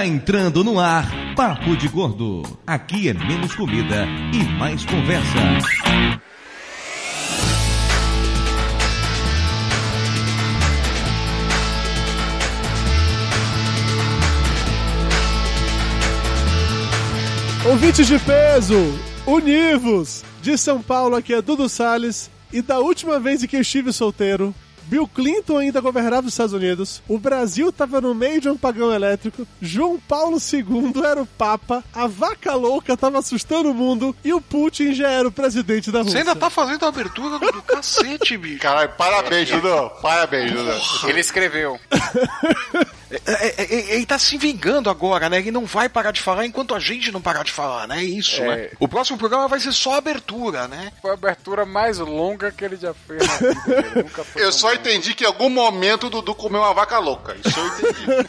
Está entrando no ar Papo de Gordo. Aqui é menos comida e mais conversa. Ouvintes de peso, univos! De São Paulo, aqui é Dudu Salles. E da última vez em que eu estive solteiro, Bill Clinton ainda governava os Estados Unidos, o Brasil estava no meio de um pagão elétrico, João Paulo II era o Papa, a vaca louca estava assustando o mundo e o Putin já era o presidente da Rússia. Você ainda tá fazendo a abertura do, do cacete, bicho. Caralho, parabéns, Dudu. Parabéns, Dudu. Ele escreveu. É, é, é, ele tá se vingando agora, né? Ele não vai parar de falar enquanto a gente não parar de falar, né? É isso, É. né? O próximo programa vai ser só a abertura, né? Foi a abertura mais longa que ele já fez na vida. Nunca foi Eu só entendi que em algum momento o Dudu comeu uma vaca louca. Isso eu entendi.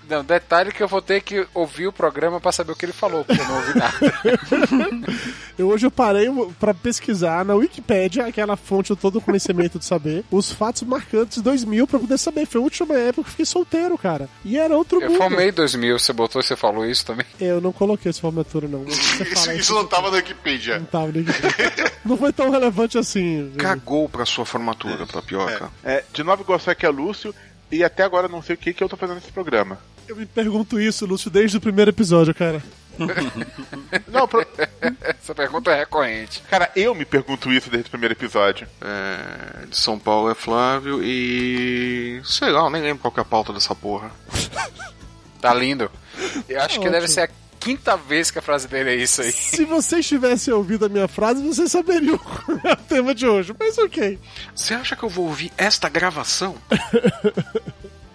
Não, detalhe que eu vou ter que ouvir o programa pra saber o que ele falou, porque eu não ouvi nada. Eu, hoje eu parei pra pesquisar na Wikipédia, aquela fonte de todo o conhecimento de saber, os fatos marcantes de 2000 pra poder saber. Foi a última época que eu fiquei solteiro, cara. E era outro Eu mundo. formei em 2000, você botou, você falou isso também? Eu não coloquei essa formatura, não. Você Isso, fala isso não tava na Wikipedia. Não tava no Wikipedia. Não foi tão relevante assim. Cagou pra sua formatura, tapioca. É, de novo, gosto aqui é Lúcio. E até agora não sei o que, que eu tô fazendo nesse programa. Eu me pergunto isso, Lúcio, desde o primeiro episódio, cara. Não, pro- Essa pergunta é recorrente. cara, eu me pergunto isso desde o primeiro episódio. É, de São Paulo é Flávio e. Sei lá, eu nem lembro qual que é a pauta dessa porra. Tá lindo. Eu acho que Ótimo. deve ser a quinta vez que a frase dele é isso aí. Se vocês tivessem ouvido a minha frase, vocês saberiam qual é o tema de hoje. Mas ok. Você acha que eu vou ouvir esta gravação?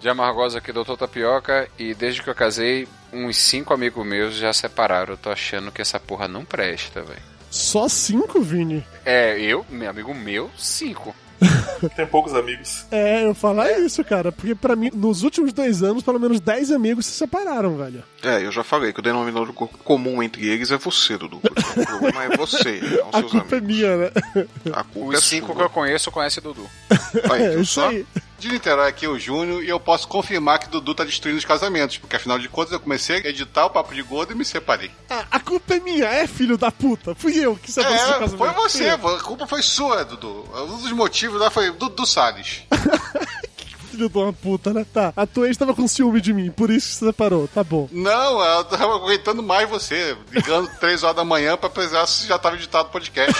De Amargosa aqui, doutor Tapioca, e desde que eu casei, uns cinco amigos meus já separaram. Eu tô achando que essa porra não presta, velho. Só cinco, Vini? É, eu, meu amigo meu, cinco. Tem poucos amigos. É, eu falar isso, cara. Porque pra mim, nos últimos dois anos, pelo menos dez amigos se separaram, velho. É, eu já falei que o denominador co- comum entre eles é você, Dudu. O problema é você, não A seus culpa é amigos. minha, né? A culpa é Os cinco que sua. eu conheço conhecem Dudu. Aí, É isso só? aí. De Niterói aqui o Júnior e eu posso confirmar que Dudu tá destruindo os casamentos, porque afinal de contas eu comecei a editar o Papo de Gordo e me separei. Ah, a culpa é minha, é filho da puta. Fui eu que separei É, casamento. foi você, a culpa foi sua, Dudu. Um dos motivos lá foi Dudu Salles. Filho de uma puta, né? Tá, a tua ex tava com ciúme de mim, por isso que se separou. Tá bom. Não, eu tava aguentando mais você, ligando três horas da manhã pra precisar se já tava editado o podcast.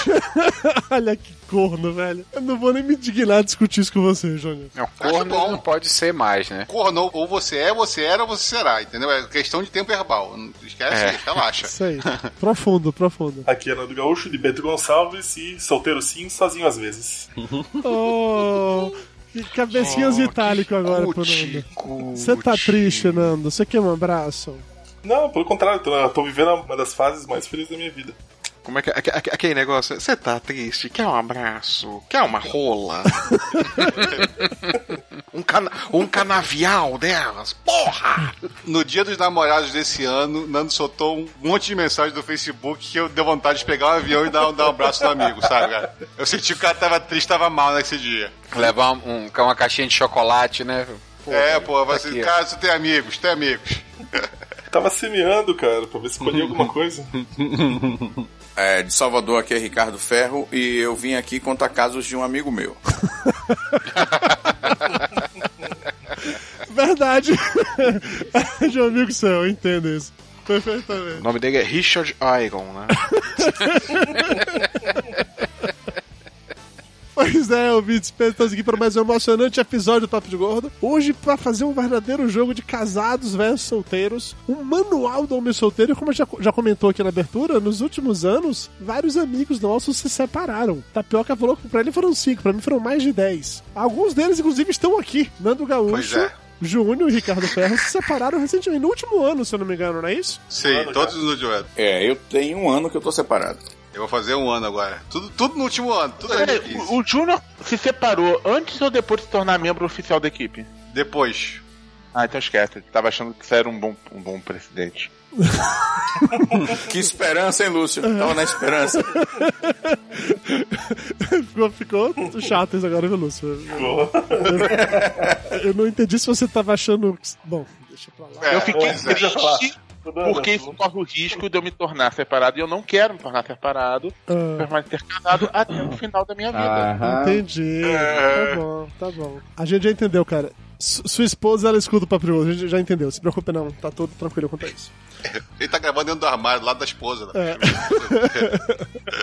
Olha que corno, velho. Eu não vou nem me dignar a discutir isso com você, Júnior. Não, corno bom. não pode ser mais, né? Cornou, ou você é, você era, ou você será, entendeu? É questão de tempo verbal. Não esquece, É. relaxa. Isso aí. profundo, profundo. Aqui é Nando Gaúcho, de Bento Gonçalves e solteiro sim, sozinho às vezes. Oh, que cabecinhas itálico agora pro Cuti, Nando. Você tá triste, Nando? Você quer um abraço? Não, pelo contrário, tô, tô vivendo uma das fases mais felizes da minha vida. Como é que é aque- aque- aquele negócio? Você tá triste? Quer um abraço? Quer uma rola? um, cana um canavial delas? Porra! No dia dos namorados desse ano, Nando soltou um monte de mensagem do Facebook que eu deu vontade de pegar um avião e dar, dar um abraço no amigo, sabe, cara? Eu senti que o cara tava triste, tava mal nesse dia. Levar um, uma caixinha de chocolate, né? Pô, é, pô, vai tá ó. cara, você tem amigos, tem amigos. Tava semeando, cara, pra ver se colhia alguma coisa. É, de Salvador, aqui é Ricardo Ferro e eu vim aqui contar casos de um amigo meu. Verdade. de um amigo seu, eu entendo isso. O Perfeitamente. nome dele é Richard Iron, né? Pois é, ouvintes, estamos aqui para mais um emocionante episódio do Papo de Gordo. Hoje, para fazer um verdadeiro jogo de casados versus solteiros, um manual do homem solteiro, e como já, já comentou aqui na abertura, nos últimos anos, vários amigos nossos se separaram. Tapioca falou que pra ele foram cinco, pra mim foram mais de dez. Alguns deles, inclusive, estão aqui. Nando Gaúcho. Pois é. Júnior e Ricardo Ferro se separaram recentemente, no último ano, se eu não me engano, não é isso? Sim, Mano, todos no último ano. É, eu tenho um ano que eu tô separado. Eu vou fazer um ano agora. Tudo, tudo no último ano, tudo quis. o, o Júnior se separou antes ou depois de se tornar membro oficial da equipe? Depois. Ah, então esquece. Tava achando que você era um bom, um bom presidente. Que esperança, hein, Lúcio? Tava na esperança. ficou, ficou chato isso agora, viu, Lúcio? Boa. Eu não entendi se você tava achando. Bom, deixa pra lá. Eu fiquei é. Triste porque isso corre o risco de eu me tornar separado e eu não quero me tornar separado, Ah, permanecer casado até o final da minha vida. Aham. entendi. Tá bom, tá bom. A gente já entendeu, cara. Su- sua esposa, ela escuta o papo. A gente já entendeu. Se preocupe não. Tá tudo tranquilo quanto a isso. Ele tá gravando dentro do armário, do lado da esposa. Né? É.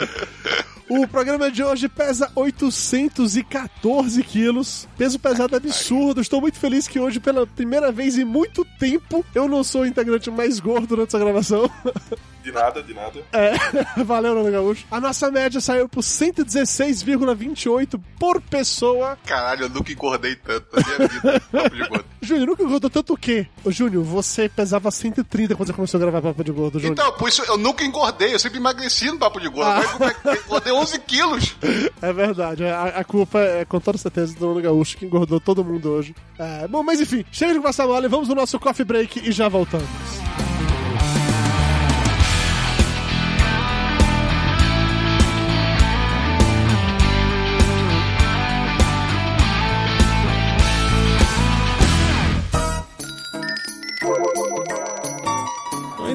O programa de hoje pesa 814 quilos. Peso pesado absurdo. Estou muito feliz que hoje, pela primeira vez em muito tempo, eu não sou o integrante mais gordo durante essa gravação. De nada, de nada. É, valeu, Nando Gaúcho. A nossa média saiu por 116,28 por pessoa. Caralho, eu nunca engordei tanto na minha vida. Papo de gordo. Júnior, nunca engordou tanto o quê? Ô, Júnior, você pesava 130 quando você começou a gravar Papo de Gordo, Júnior. Então, por isso eu nunca engordei, eu sempre emagreci no papo de gordo. Ah. Agora eu engordei 11 quilos. É verdade, a, a culpa é com toda certeza do Nando Gaúcho que engordou todo mundo hoje. É, bom, mas enfim, chega de passar mole, vamos no nosso coffee break e já voltamos.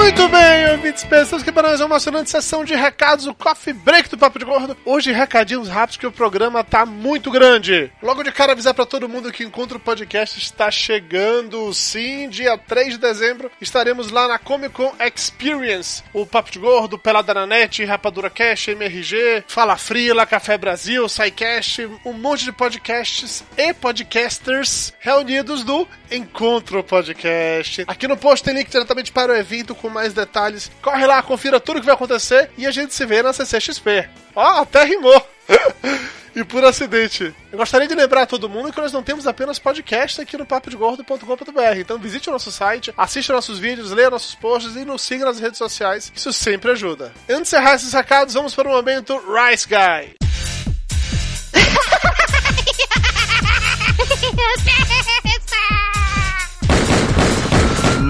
Muito bem, ouvintes, pensamos que para nós é uma emocionante sessão de recados, o Coffee Break do Papo de Gordo. Hoje, recadinhos rápidos que o programa tá muito grande. Logo de cara, avisar para todo mundo que Encontro Podcast está chegando. Sim, dia 3 de dezembro, estaremos lá na Comic Con Experience. O Papo de Gordo, Pelada na Net, Rapadura Cash, MRG, Fala Frila, Café Brasil, SciCast, um monte de podcasts e podcasters reunidos no Encontro Podcast. Aqui no post tem link diretamente para o evento com mais detalhes. Corre lá, confira tudo que vai acontecer e a gente se vê na CCXP. Ó, até rimou! E por acidente. Eu gostaria de lembrar a todo mundo que nós não temos apenas podcast aqui no papodegordo.com.br. Então visite o nosso site, assista nossos vídeos, leia nossos posts e nos siga nas redes sociais. Isso sempre ajuda. Antes de encerrar esses recados, vamos para o momento Rice Guy.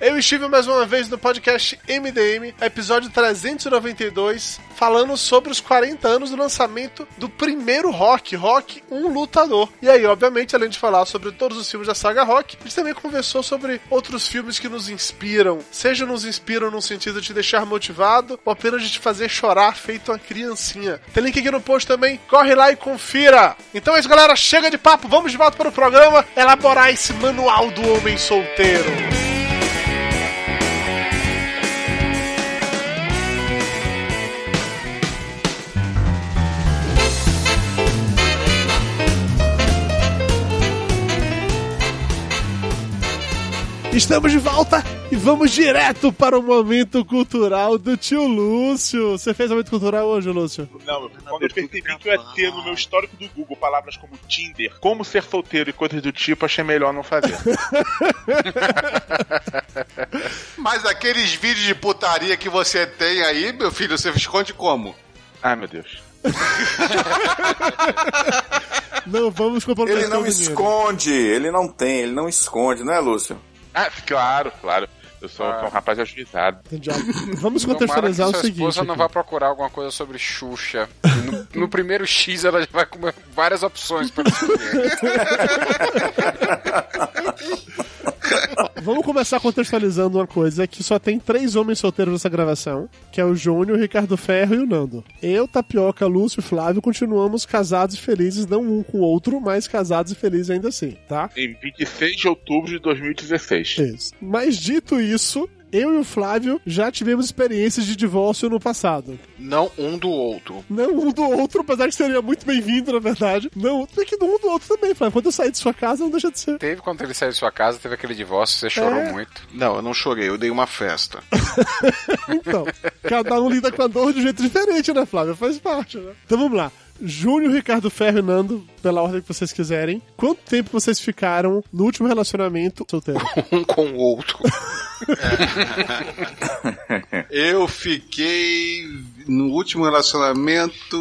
Eu estive mais uma vez no podcast MDM, episódio 392, falando sobre os 40 anos do lançamento do primeiro Rock, Rock Um Lutador. E aí, obviamente, além de falar sobre todos os filmes da saga Rock, a gente também conversou sobre outros filmes que nos inspiram. Seja nos inspiram no sentido de te deixar motivado, ou apenas de te fazer chorar feito uma criancinha. Tem link aqui no post também, corre lá e confira. Então é isso, galera, chega de papo, vamos de volta para o programa elaborar esse manual do homem solteiro. Estamos de volta e vamos direto para o momento cultural do tio Lúcio. Você fez momento cultural hoje, Lúcio? Não, eu- quando eu percebi que eu ia ter no meu histórico do Google palavras como Tinder, como ser solteiro e coisas do tipo, achei melhor não fazer. Mas aqueles vídeos de putaria que você tem aí, meu filho, você esconde como? Ai, meu Deus. Não vamos comprometer Ele não o esconde, ele não tem, ele não esconde, não é, Lúcio? Ah, claro, claro. Eu sou, Ah. sou um rapaz ajuizado. Vamos contextualizar que o sua seguinte. esposa não vai procurar alguma coisa sobre Xuxa. No, no primeiro X ela já vai comer várias opções para escolher. Vamos começar contextualizando uma coisa que só tem três homens solteiros nessa gravação, que é o Júnior, o Ricardo Ferro e o Nando. Eu, Tapioca, Lúcio e Flávio continuamos casados e felizes, não um com o outro, mas casados e felizes ainda assim, tá? Em 26 de outubro de 2016. Isso. Mas dito isso, eu e o Flávio já tivemos experiências de divórcio no passado. Não um do outro. Não um do outro, apesar que seria muito bem-vindo, na verdade. Não, tem que um do outro também, Flávio. Quando eu sair de sua casa, não deixa de ser. Teve quando ele saiu de sua casa, teve aquele divórcio, você chorou É. muito. Não, eu não chorei, eu dei uma festa. Então, cada um lida com a dor de um jeito diferente, né, Flávio? Faz parte, né? Então vamos lá. Júnior, Ricardo Ferro e Nando, pela ordem que vocês quiserem. Quanto tempo vocês ficaram no último relacionamento solteiro? Um com o outro. Eu fiquei no último relacionamento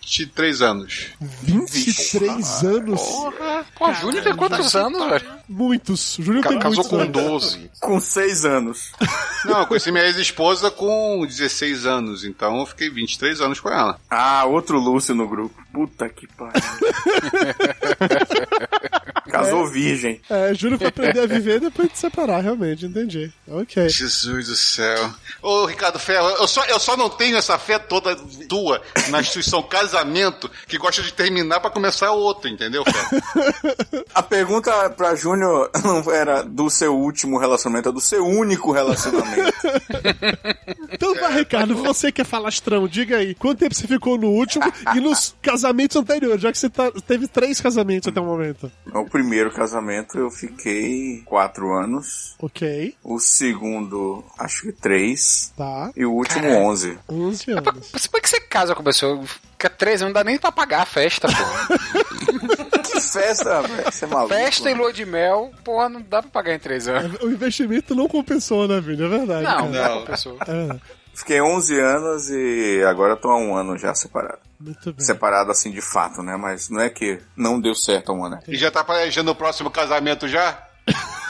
23 anos. 23 anos? Porra, pô, Júnior tem quantos anos, velho? Muitos. Júnior tem Casou muitos com anos. 12. Com seis anos. Não, eu conheci minha ex-esposa com 16 anos, então eu fiquei 23 anos com ela. Ah, outro Lúcio no grupo. Puta que pariu. Casou virgem. É, Júnior foi aprender a viver depois de separar, realmente, entendi. Ok. Jesus do céu. Ô, Ricardo Ferro, eu só, eu só não tenho essa fé toda tua na instituição casamento que gosta de terminar pra começar outro, entendeu, Ferro? A pergunta pra Júnior não era do seu último relacionamento, é do seu único relacionamento. Então vai, Ricardo, você que é falastrão, diga aí, quanto tempo você ficou no último e nos casamentos anteriores, já que você tá- teve três casamentos até o momento. o primeiro casamento eu fiquei quatro anos. Ok, O segundo, acho que três. tá. E o último, onze. 11 anos. Mas Como é que você casa com a pessoa? Fica 13 anos, não dá nem pra pagar a festa, pô. Que festa, velho. Você é maluco. festa e lua de mel, porra, não dá pra pagar em 3 anos. O investimento não compensou, né, filho? É verdade. Não, cara. não pra pessoa. É verdade. Fiquei 11 anos e agora tô há um ano já separado. Muito bem. Separado assim de fato, né? Mas não é que não deu certo há um ano. né? E já tá planejando o próximo casamento já?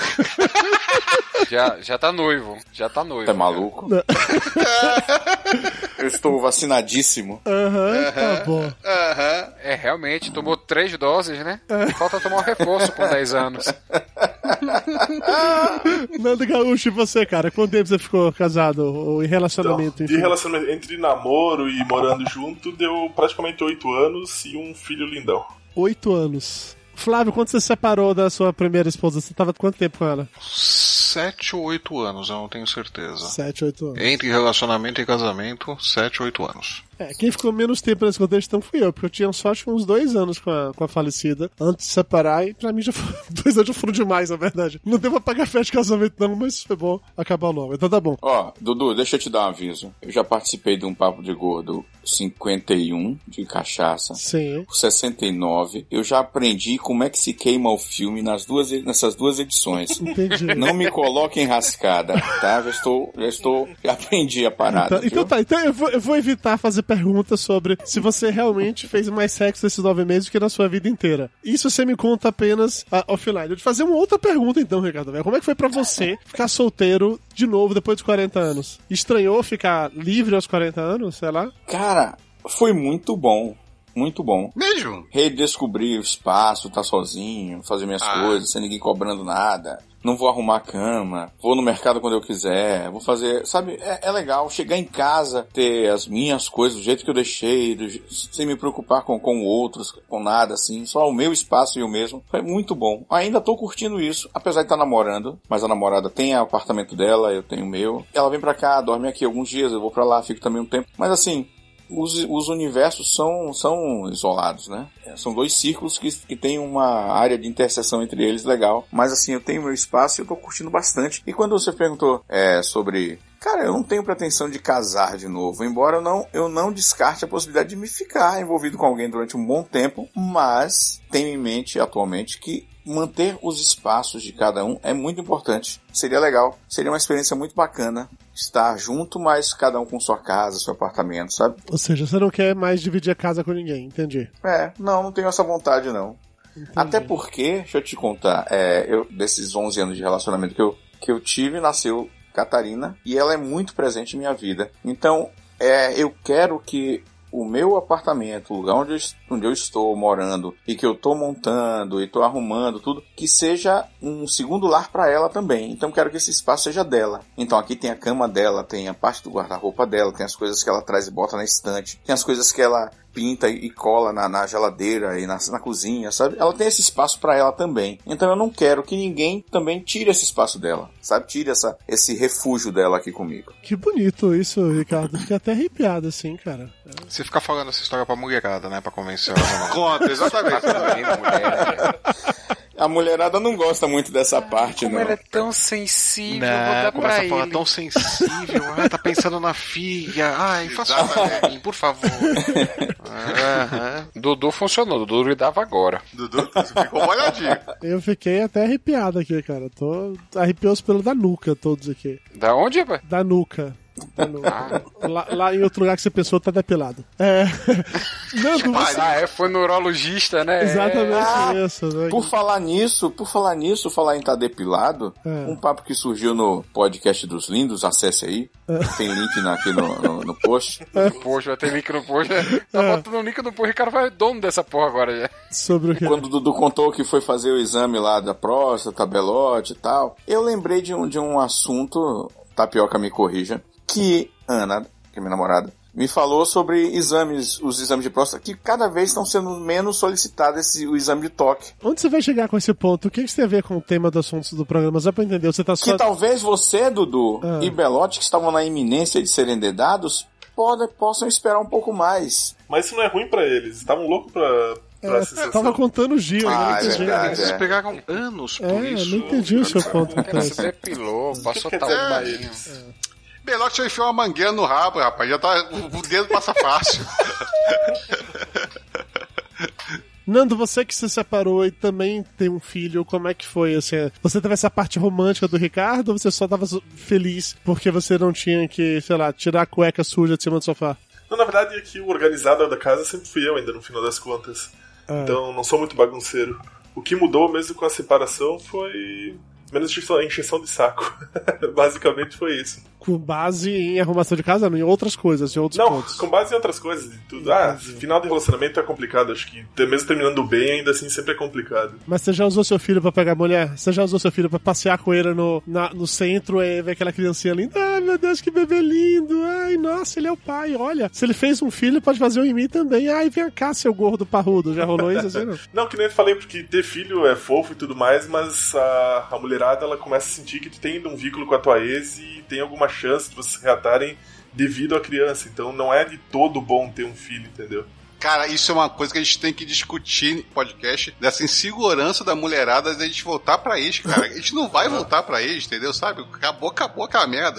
Já, já tá noivo, já tá noivo. Tá maluco? Eu estou vacinadíssimo. Aham, tá bom. Aham. É, realmente, tomou três doses, né? É. Falta tomar um reforço com 10 anos. Nando Gaúcho, e você, cara? Quanto tempo você ficou casado ou em relacionamento? De enfim? relacionamento entre namoro e morando junto, deu praticamente oito anos e um filho lindão. Oito anos. Flávio, quando você se separou da sua primeira esposa, você tava quanto tempo com ela? Sete ou oito anos, eu não tenho certeza. Sete, oito anos. Entre relacionamento e casamento, sete ou oito anos. É, quem ficou menos tempo nesse contexto então fui eu, porque eu tinha só acho uns dois anos com a, com a falecida antes de separar, e pra mim já foram, dois anos já foram demais, na verdade. Não deu pra pagar festa de casamento, não, mas foi bom acabar logo. Então tá bom. Ó, Dudu, deixa eu te dar um aviso. Eu já participei de um papo de gordo 51 de cachaça. Sim. o 69. Eu já aprendi como é que se queima o filme nas duas, nessas duas edições. Entendi. Não me coloque em rascada, tá? Já estou, já estou, já aprendi a parada. Então, então tá, então eu vou, eu vou evitar fazer perguntas sobre se você realmente fez mais sexo nesses nove meses do que na sua vida inteira. Isso você me conta apenas ah, offline. Eu vou te fazer uma outra pergunta então, Ricardo. velho. Como é que foi pra você ficar solteiro de novo depois dos 40 anos? Estranhou ficar livre aos 40 anos, sei lá? Cara, foi muito bom. Muito bom. Mesmo? Redescobrir o espaço, estar sozinho, fazer minhas Ah. coisas, sem ninguém cobrando nada. Não vou arrumar a cama, vou no mercado quando eu quiser, vou fazer. Sabe, é, é legal chegar em casa, ter as minhas coisas do jeito que eu deixei, do sem me preocupar com, com outros, com nada assim, só o meu espaço e o mesmo. Foi muito bom. Ainda tô curtindo isso, apesar de estar namorando, mas a namorada tem o apartamento dela, eu tenho o meu. Ela vem pra cá, dorme aqui alguns dias, eu vou pra lá, fico também um tempo. Mas assim, os, os universos são, são isolados, né? É, São dois círculos que, que tem uma área de interseção entre eles legal. Mas assim, eu tenho meu espaço e eu tô curtindo bastante. E quando você perguntou é, sobre. Cara, eu não tenho pretensão de casar de novo, embora eu não, eu não descarte a possibilidade de me ficar envolvido com alguém durante um bom tempo, mas tenho em mente atualmente que manter os espaços de cada um é muito importante. Seria legal, seria uma experiência muito bacana estar junto, mas cada um com sua casa, seu apartamento, sabe? Ou seja, você não quer mais dividir a casa com ninguém, entendi. É, não, não tenho essa vontade não. Até porque, deixa eu te contar, é, eu, desses 11 anos de relacionamento que eu, que eu tive, nasceu Catarina e ela é muito presente em minha vida. Então, é, eu quero que o meu apartamento, o lugar onde eu, onde eu estou morando e que eu estou montando e estou arrumando tudo, que seja um segundo lar para ela também. Então quero que esse espaço seja dela. Então aqui tem a cama dela, tem a parte do guarda-roupa dela, tem as coisas que ela traz e bota na estante, tem as coisas que ela pinta e cola na, na geladeira e na, na cozinha, sabe? Ela tem esse espaço para ela também. Então eu não quero que ninguém também tire esse espaço dela, sabe? Tire essa, esse refúgio dela aqui comigo. Que bonito isso, Ricardo. Fiquei até arrepiado assim, cara. Você fica falando essa história pra mulherada, né? Pra convencer ela. Conta, exatamente. A mulherada não gosta muito dessa parte, Como não. ela é tão sensível, vou dar Não, começa pra a falar ele. tão sensível. Ai, tá pensando na filha. Ai, faça um pra por favor. Aham. Dudu funcionou, Dudu lhe dava agora. Dudu ficou molhadinho. Eu fiquei até arrepiado aqui, cara. Tô arrepiou os pelos da nuca todos aqui. Da onde, rapaz? Da nuca. Da nuca. Lá, lá em outro lugar que você pensou tá depilado. É. Nando, você... Ah, é, foi neurologista, né? Exatamente Ah, isso. Né? Por falar nisso, por falar nisso, falar em tá depilado, É. um papo que surgiu no podcast dos lindos, acesse aí. Tem link na- aqui no, no, no post. Poxa, vai ter link no post. né? Tá botando o link no post, o cara vai dono dessa porra agora já. Sobre o que? Quando o Dudu contou que foi fazer o exame lá da próstata, belote e tal, eu lembrei de um, de um assunto, Tapioca me corrija, que Ana, que é minha namorada, me falou sobre exames, os exames de próstata, que cada vez estão sendo menos solicitados esse, o exame de toque. Onde você vai chegar com esse ponto? O que, que isso tem a ver com o tema do assunto do programa? Só pra entender, você tá só. Que talvez você, Dudu, Ah. e Belote, que estavam na iminência de serem dedados, pode, possam esperar um pouco mais. Mas isso não é ruim pra eles. Estavam loucos pra, É, tava contando o Gil, Ah, não é verdade, Eles é. pegaram anos por É, isso. não entendi o seu ponto. Se depilou, passou quer tal dizer, Belote já enfiou uma mangueira no rabo, rapaz. Já tá. O o dedo passa fácil. Nando, você que se separou e também tem um filho, como é que foi? Assim, você teve essa parte romântica do Ricardo ou você só tava feliz porque você não tinha que, sei lá, tirar a cueca suja de cima do sofá? Não, na verdade, aqui o organizador da casa sempre fui eu, ainda no final das contas. Ah. Então, não sou muito bagunceiro. O que mudou mesmo com a separação foi menos encheção de saco. Basicamente foi isso. Com base em arrumação de casa, não, em outras coisas, em outros Não, pontos. com base em outras coisas. e Tudo. Ah, final de relacionamento é complicado. Acho que mesmo terminando bem, ainda assim sempre é complicado. Mas você já usou seu filho pra pegar mulher? Você já usou seu filho pra passear com ele no, na- no centro e ver aquela criancinha linda? Ai, meu Deus, que bebê lindo! Ai, nossa, ele é o pai, olha. Se ele fez um filho, pode fazer um em mim também. Ai, vem cá, seu gordo parrudo. Já rolou isso assim, não? Não, que nem eu falei, porque ter filho é fofo e tudo mais, mas a, a mulherada ela começa a sentir que tu tem um vínculo com a tua ex e tem alguma chance de vocês reatarem devido à criança. Então não é de todo bom ter um filho, entendeu? Cara, isso é uma coisa que a gente tem que discutir no podcast, dessa insegurança da mulherada de a gente voltar pra ex, cara. A gente não vai voltar pra ex, entendeu? Sabe? Acabou, acabou aquela merda.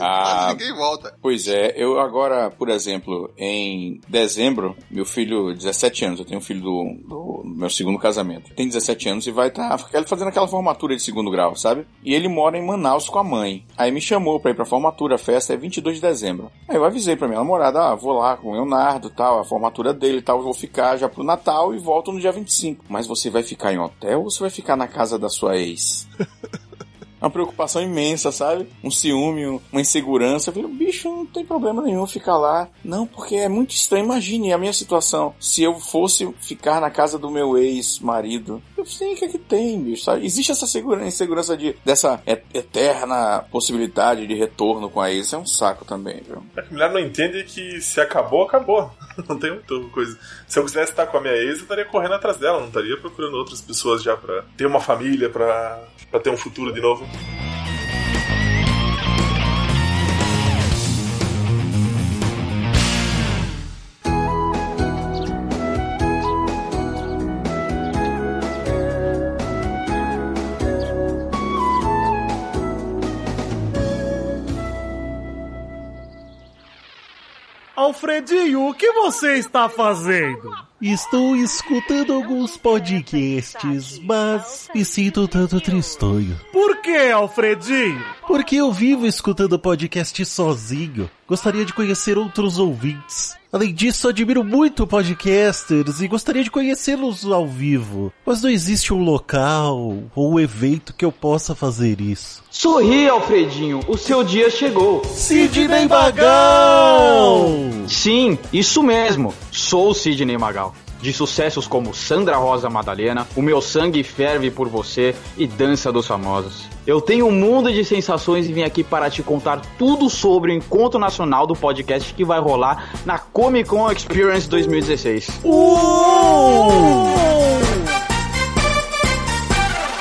Ah. Quase ninguém volta. Pois é, eu agora, por exemplo, em dezembro, meu filho, 17 anos, eu tenho um filho do, do meu segundo casamento, tem 17 anos e vai estar fazendo aquela formatura de segundo grau, sabe? E ele mora em Manaus com a mãe. Aí me chamou pra ir pra formatura, a festa é 22 de dezembro. Aí eu avisei pra minha namorada, ah, vou lá com o Leonardo tal, a formatura dele e tal, eu vou ficar já pro Natal e volto no dia 25. Mas você vai ficar em hotel ou você vai ficar na casa da sua ex? uma preocupação imensa, sabe? Um ciúme, um- uma insegurança. Eu falei, bicho, não tem problema nenhum ficar lá. Não, porque é muito estranho. Imagine a minha situação. Se eu fosse ficar na casa do meu ex-marido. Eu sei o que é que tem, bicho, sabe? Existe essa segurança, insegurança de, dessa eterna possibilidade de retorno com a ex. É um saco também, viu? A mulher não entende que se acabou, acabou. Não tem muita coisa. Se eu quisesse estar com a minha ex, eu estaria correndo atrás dela, não estaria procurando outras pessoas já pra ter uma família, pra, pra ter um futuro de novo. Alfredinho, o que você está fazendo? Estou escutando alguns podcasts, mas me sinto tanto tristonho. Por que, Alfredinho? Porque eu vivo escutando podcast sozinho. Gostaria de conhecer outros ouvintes. Além disso, admiro muito podcasters e gostaria de conhecê-los ao vivo. Mas não existe um local ou um evento que eu possa fazer isso. Sorri, Alfredinho, o seu dia chegou. Sidney Magal! Sim, isso mesmo. Sou o Sidney Magal. De sucessos como Sandra Rosa Madalena, O Meu Sangue Ferve por Você e Dança dos Famosos. Eu tenho um mundo de sensações e vim aqui para te contar tudo sobre o encontro nacional do podcast que vai rolar na Comic Con Experience 2016.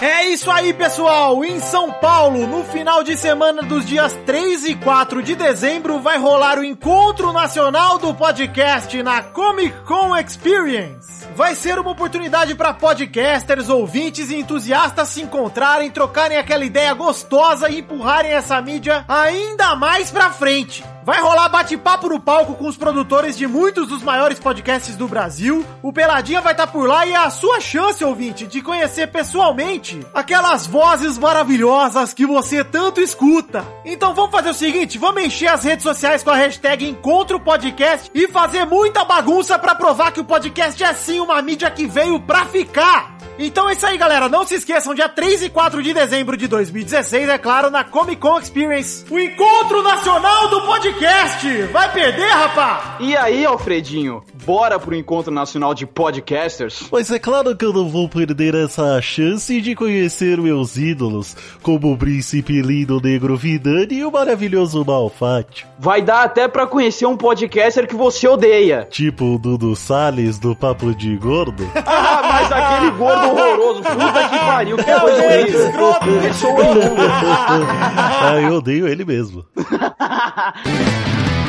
É isso aí, pessoal! Em São Paulo, no final de semana dos dias 3 e 4 de dezembro, vai rolar o Encontro Nacional do Podcast na Comic Con Experience. Vai ser uma oportunidade para podcasters, ouvintes e entusiastas se encontrarem, trocarem aquela ideia gostosa e empurrarem essa mídia ainda mais pra frente. Vai rolar bate-papo no palco com os produtores de muitos dos maiores podcasts do Brasil. O Peladinha vai estar por lá e é a sua chance, ouvinte, de conhecer pessoalmente aquelas vozes maravilhosas que você tanto escuta. Então vamos fazer o seguinte, vamos encher as redes sociais com a hashtag Encontro Podcast e fazer muita bagunça pra provar que o podcast é sim uma mídia que veio pra ficar. Então é isso aí, galera. Não se esqueçam, dia 3 e 4 de dezembro de 2016, é claro, na Comic Con Experience, o Encontro Nacional do Podcast. Vai perder, rapá? E aí, Alfredinho, bora pro Encontro Nacional de Podcasters? Mas é claro que eu não vou perder essa chance de conhecer meus ídolos, como o príncipe lindo negro Vidani e o maravilhoso Malfátio. Vai dar até pra conhecer um podcaster que você odeia. Tipo o Dudu Salles do Papo de Gordo. Ah, mas aquele gordo horroroso, puta que pariu, que coisa horrível. Ah, eu odeio ele mesmo.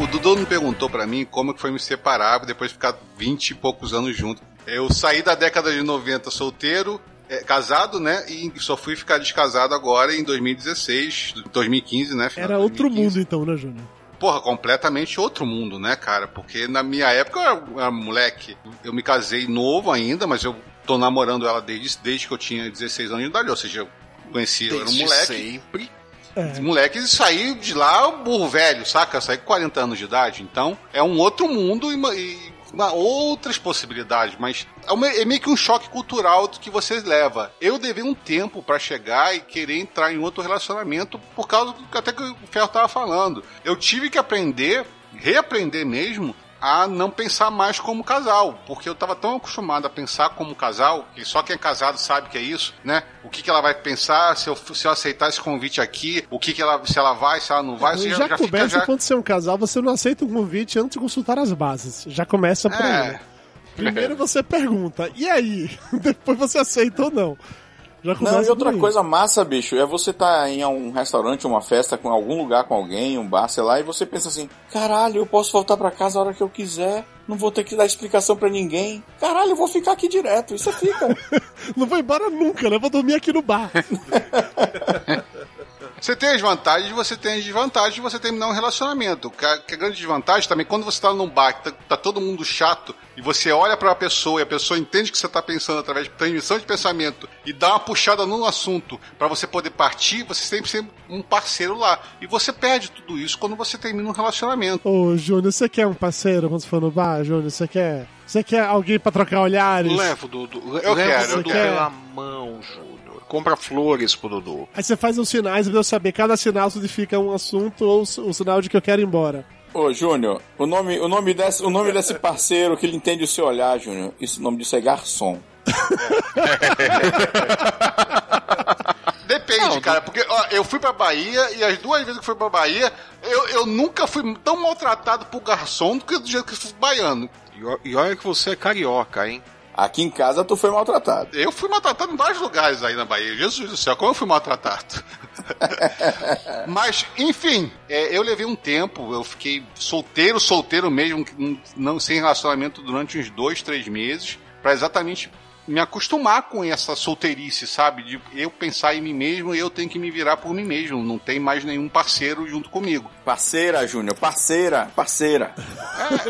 O Dudu me perguntou pra mim como que foi me separar depois de ficar 20 e poucos anos junto. Eu saí da década de 90 solteiro, é, casado, né? E só fui ficar descasado agora em 2016, 2015, né? final Era outro 2015. mundo então, né, Júnior? Porra, completamente outro mundo, né, cara? Porque na minha época eu era, eu era moleque. Eu me casei novo ainda, mas eu tô namorando ela desde, desde que eu tinha 16 anos de idade. Ou seja, eu conheci, eu era um Desde moleque. sempre. É. Moleque saiu de lá burro velho, saca? Saí com 40 anos de idade. Então, é um outro mundo e, e uma- outras possibilidades, mas é, uma- é meio que um choque cultural que você leva. Eu levei um tempo pra chegar e querer entrar em outro relacionamento por causa do que até que o Ferro tava falando. Eu tive que aprender, reaprender mesmo, a não pensar mais como casal, porque eu tava tão acostumado a pensar como casal, que só quem é casado sabe que é isso, né? O que, que ela vai pensar se eu, se eu aceitar esse convite aqui, o que, que ela, se ela vai, se ela não vai, você já, já, já fica começa já... quando você é um casal, você não aceita um convite antes de consultar as bases. Já começa por É. aí. Primeiro você pergunta, e aí? Depois você aceita ou não. Já começa Não, e outra coisa massa, bicho, é você tá em um restaurante, uma festa, com algum lugar com alguém, um bar, sei lá, e você pensa assim: caralho, eu posso voltar pra casa a hora que eu quiser, não vou ter que dar explicação pra ninguém. Caralho, eu vou ficar aqui direto. Você fica. Não vou embora nunca, né? Vou dormir aqui no bar. Você tem as vantagens, você tem as desvantagens de você terminar um relacionamento. Que a, que a grande desvantagem também, quando você tá num bar, que tá, tá todo mundo chato, e você olha pra pessoa e a pessoa entende o que você tá pensando através de transmissão de pensamento e dá uma puxada num assunto pra você poder partir, você sempre tem um parceiro lá. E você perde tudo isso quando você termina um relacionamento. Ô, Júnior, você quer um parceiro quando você for no bar, Júnior? Você quer. Você quer alguém pra trocar olhares? Levo, Dudu. Eu quero, eu quero. pela mão, Júnior. Compra flores pro Dudu. Aí você faz uns sinais pra eu saber. Cada sinal significa um assunto ou um sinal de que eu quero ir embora. Ô, Júnior, o nome, o, nome desse, o nome desse parceiro que ele entende o seu olhar, Júnior, isso, o nome disso é garçom. Depende, cara, porque ó, eu fui pra Bahia e as duas vezes que fui pra Bahia, eu, eu nunca fui tão maltratado por garçom do que do jeito que fui baiano. E E olha que você é carioca, hein? Aqui em casa tu foi maltratado. Eu fui maltratado em vários lugares aí na Bahia. Jesus do céu, como eu fui maltratado. Mas, enfim, é, eu levei um tempo, eu fiquei solteiro, solteiro mesmo, não- sem relacionamento durante uns dois, três meses, pra exatamente me acostumar com essa solteirice, sabe? De eu pensar em mim mesmo e eu tenho que me virar por mim mesmo. Não tem mais nenhum parceiro junto comigo. Parceira, Júnior, parceira, parceira.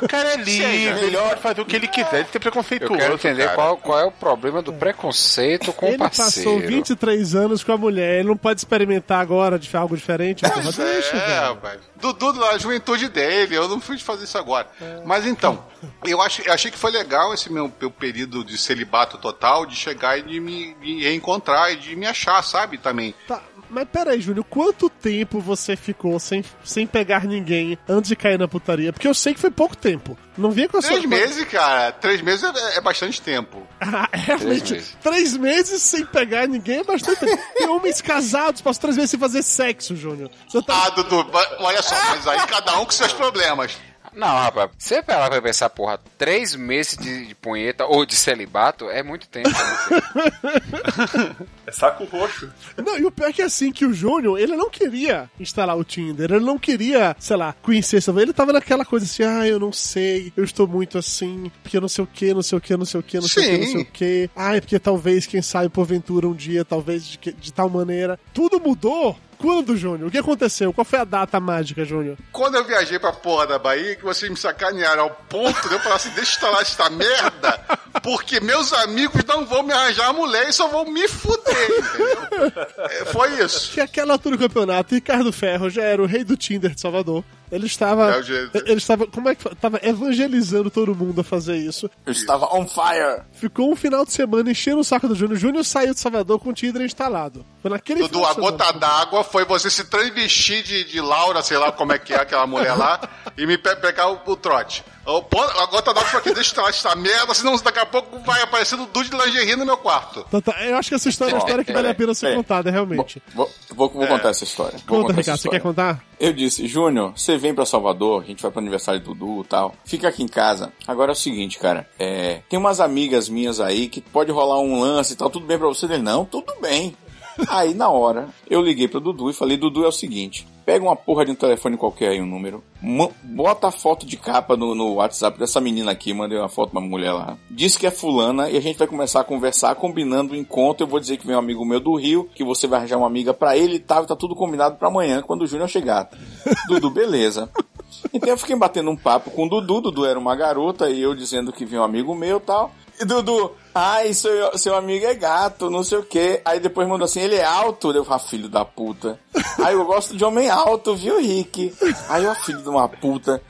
O cara é livre, ele pode fazer o que ele quiser, ele tem Eu preconceituoso. quero entender cara. qual, qual é o problema do preconceito com ele o parceiro. passou 23 anos com a mulher, ele não pode experimentar agora de algo diferente? Porra, deixa, é, velho. rapaz. Dudu da juventude dele, eu não fui fazer isso agora. Mas então, Eu, acho, eu achei que foi legal esse meu, meu período de celibato total, de chegar e de me, me reencontrar e de me achar, sabe, também. Tá, mas peraí, Júnior, quanto tempo você ficou sem, sem pegar ninguém antes de cair na putaria? Porque eu sei que foi pouco tempo. Não vinha com a Três sua... meses, cara. Três meses é, é bastante tempo. Ah, realmente, meses. três meses sem pegar ninguém é bastante tempo. Tem homens casados, passam três meses sem fazer sexo, Júnior. Você tá... Ah, Dudu, olha só, mas aí cada um com seus problemas. Não, rapaz, você parar pra pensar, porra, três meses de, de punheta ou de celibato é muito tempo. É saco roxo. Não, e o pior é que é assim, que o Júnior, ele não queria instalar o Tinder, ele não queria, sei lá, conhecer essa ele tava naquela coisa assim, ah, eu não sei, eu estou muito assim, porque não sei o que, não sei o que, não sei o que, não sei o que, não sei o que. Ah, é porque talvez, quem sabe, porventura, um dia, talvez de, de tal maneira. Tudo mudou. Quando, Júnior? O que aconteceu? Qual foi a data mágica, Júnior? Quando eu viajei pra porra da Bahia, que vocês me sacanearam ao ponto de eu falar assim, deixa eu instalar esta merda, porque meus amigos não vão me arranjar mulher e só vão me fuder, entendeu? É, foi isso. Que aquela altura do campeonato, Ricardo Ferro já era o rei do Tinder de Salvador. Ele estava. É o jeito. ele estava. Como é que foi? Tava evangelizando todo mundo a fazer isso. Eu estava on fire. Ficou um final de semana enchendo o saco do Júnior. O Júnior saiu de Salvador com o Tinder instalado. Foi naquele Dudu, final a gota d'água foi você se transvestir de, de Laura, sei lá como é que é aquela mulher lá, e me pe- pegar o, o trote. A gota d'água foi aqui, deixa eu esta merda, senão daqui a pouco vai aparecer o Dudu de lingerie no meu quarto. Tá, tá. Eu acho que essa história é uma Ó, história que vale a peraí, pena ser peraí. contada, realmente. Vou, vou, vou contar essa história. Vou Conta, contar essa Ricardo, você quer contar? Eu disse, Júnior, você vem pra Salvador, a gente vai pro aniversário do Dudu e tal. Fica aqui em casa. Agora é o seguinte, cara. É, tem umas amigas minhas aí que pode rolar um lance e tal. Tudo bem pra você? Ele, não, tudo bem. Aí, na hora, eu liguei pro Dudu e falei, Dudu, é o seguinte. Pega uma porra de um telefone qualquer aí, um número. Bota a foto de capa no, no WhatsApp dessa menina aqui. Mandei uma foto pra uma mulher lá. Diz que é fulana e a gente vai começar a conversar, combinando o encontro. Eu vou dizer que vem um amigo meu do Rio, que você vai arranjar uma amiga pra ele e tal. E tá tudo combinado pra amanhã, quando o Júnior chegar. Dudu, beleza. Então eu fiquei batendo um papo com o Dudu. Dudu era uma garota e eu dizendo que vinha um amigo meu e tal. Dudu, ai, seu, seu amigo é gato, não sei o quê. Aí depois mandou assim, ele é alto. Eu falei, ah, filho da puta. Aí eu gosto de homem alto, viu, Rick? Aí, ó, filho de uma puta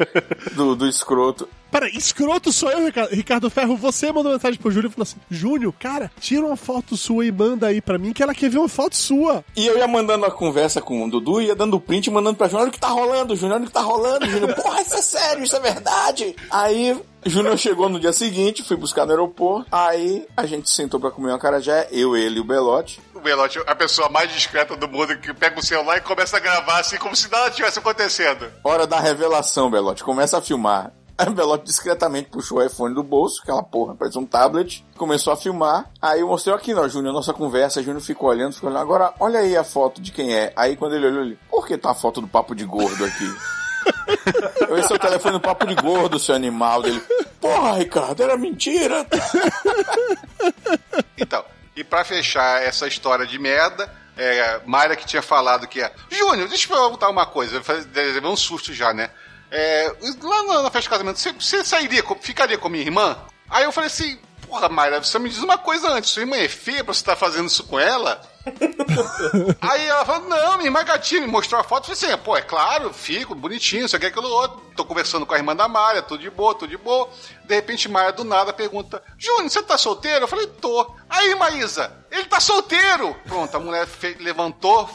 do, do escroto. Pera, escroto sou eu, Ricardo, Ferro. Você mandou mensagem pro Júnior e falou assim: Júnior, cara, tira uma foto sua e manda aí pra mim que ela quer ver uma foto sua. E eu ia mandando a conversa com o Dudu, ia dando print, mandando pra Júnior, olha o que tá rolando, Júnior, olha o que tá rolando, Júnior. Porra, isso é sério, isso é verdade. Aí, Júnior chegou no dia seguinte, fui buscar no aeroporto, aí a gente sentou pra comer uma carajé, eu, ele e o Belote. O Belote, a pessoa mais discreta do mundo, que pega o celular e começa a gravar assim, como se nada tivesse acontecendo. Hora da revelação, Belote, começa a filmar. O Belote discretamente puxou o iPhone do bolso, aquela porra, parece um tablet, começou a filmar. Aí eu mostrei aqui, ó, Júnior, nossa conversa. Júnior ficou olhando, ficou olhando. Agora, olha aí a foto de quem é. Aí quando ele olhou, ele, por que tá a foto do papo de gordo aqui? Eu, esse é o telefone do papo de gordo, seu animal dele. Porra, Ricardo, era mentira. Então, e pra fechar essa história de merda, é, Mayra que tinha falado que é. Júnior, deixa eu perguntar uma coisa. Levei um susto já, né? É, lá na, festa de casamento, você, você sairia, ficaria com minha irmã? Aí eu falei assim, porra, Mayra, você me diz uma coisa antes, sua irmã é feia pra você estar fazendo isso com ela? Aí ela falou, não, minha irmã gatinha, me mostrou a foto. Eu falei assim, pô, é claro, fico, bonitinho, isso aqui, aquilo outro. Tô conversando com a irmã da Maria, tudo de boa, tudo de boa. De repente, Maia do nada pergunta, Júnior, você tá solteiro? Eu falei, tô. Aí, Maísa, ele tá solteiro! Pronto, a mulher levantou,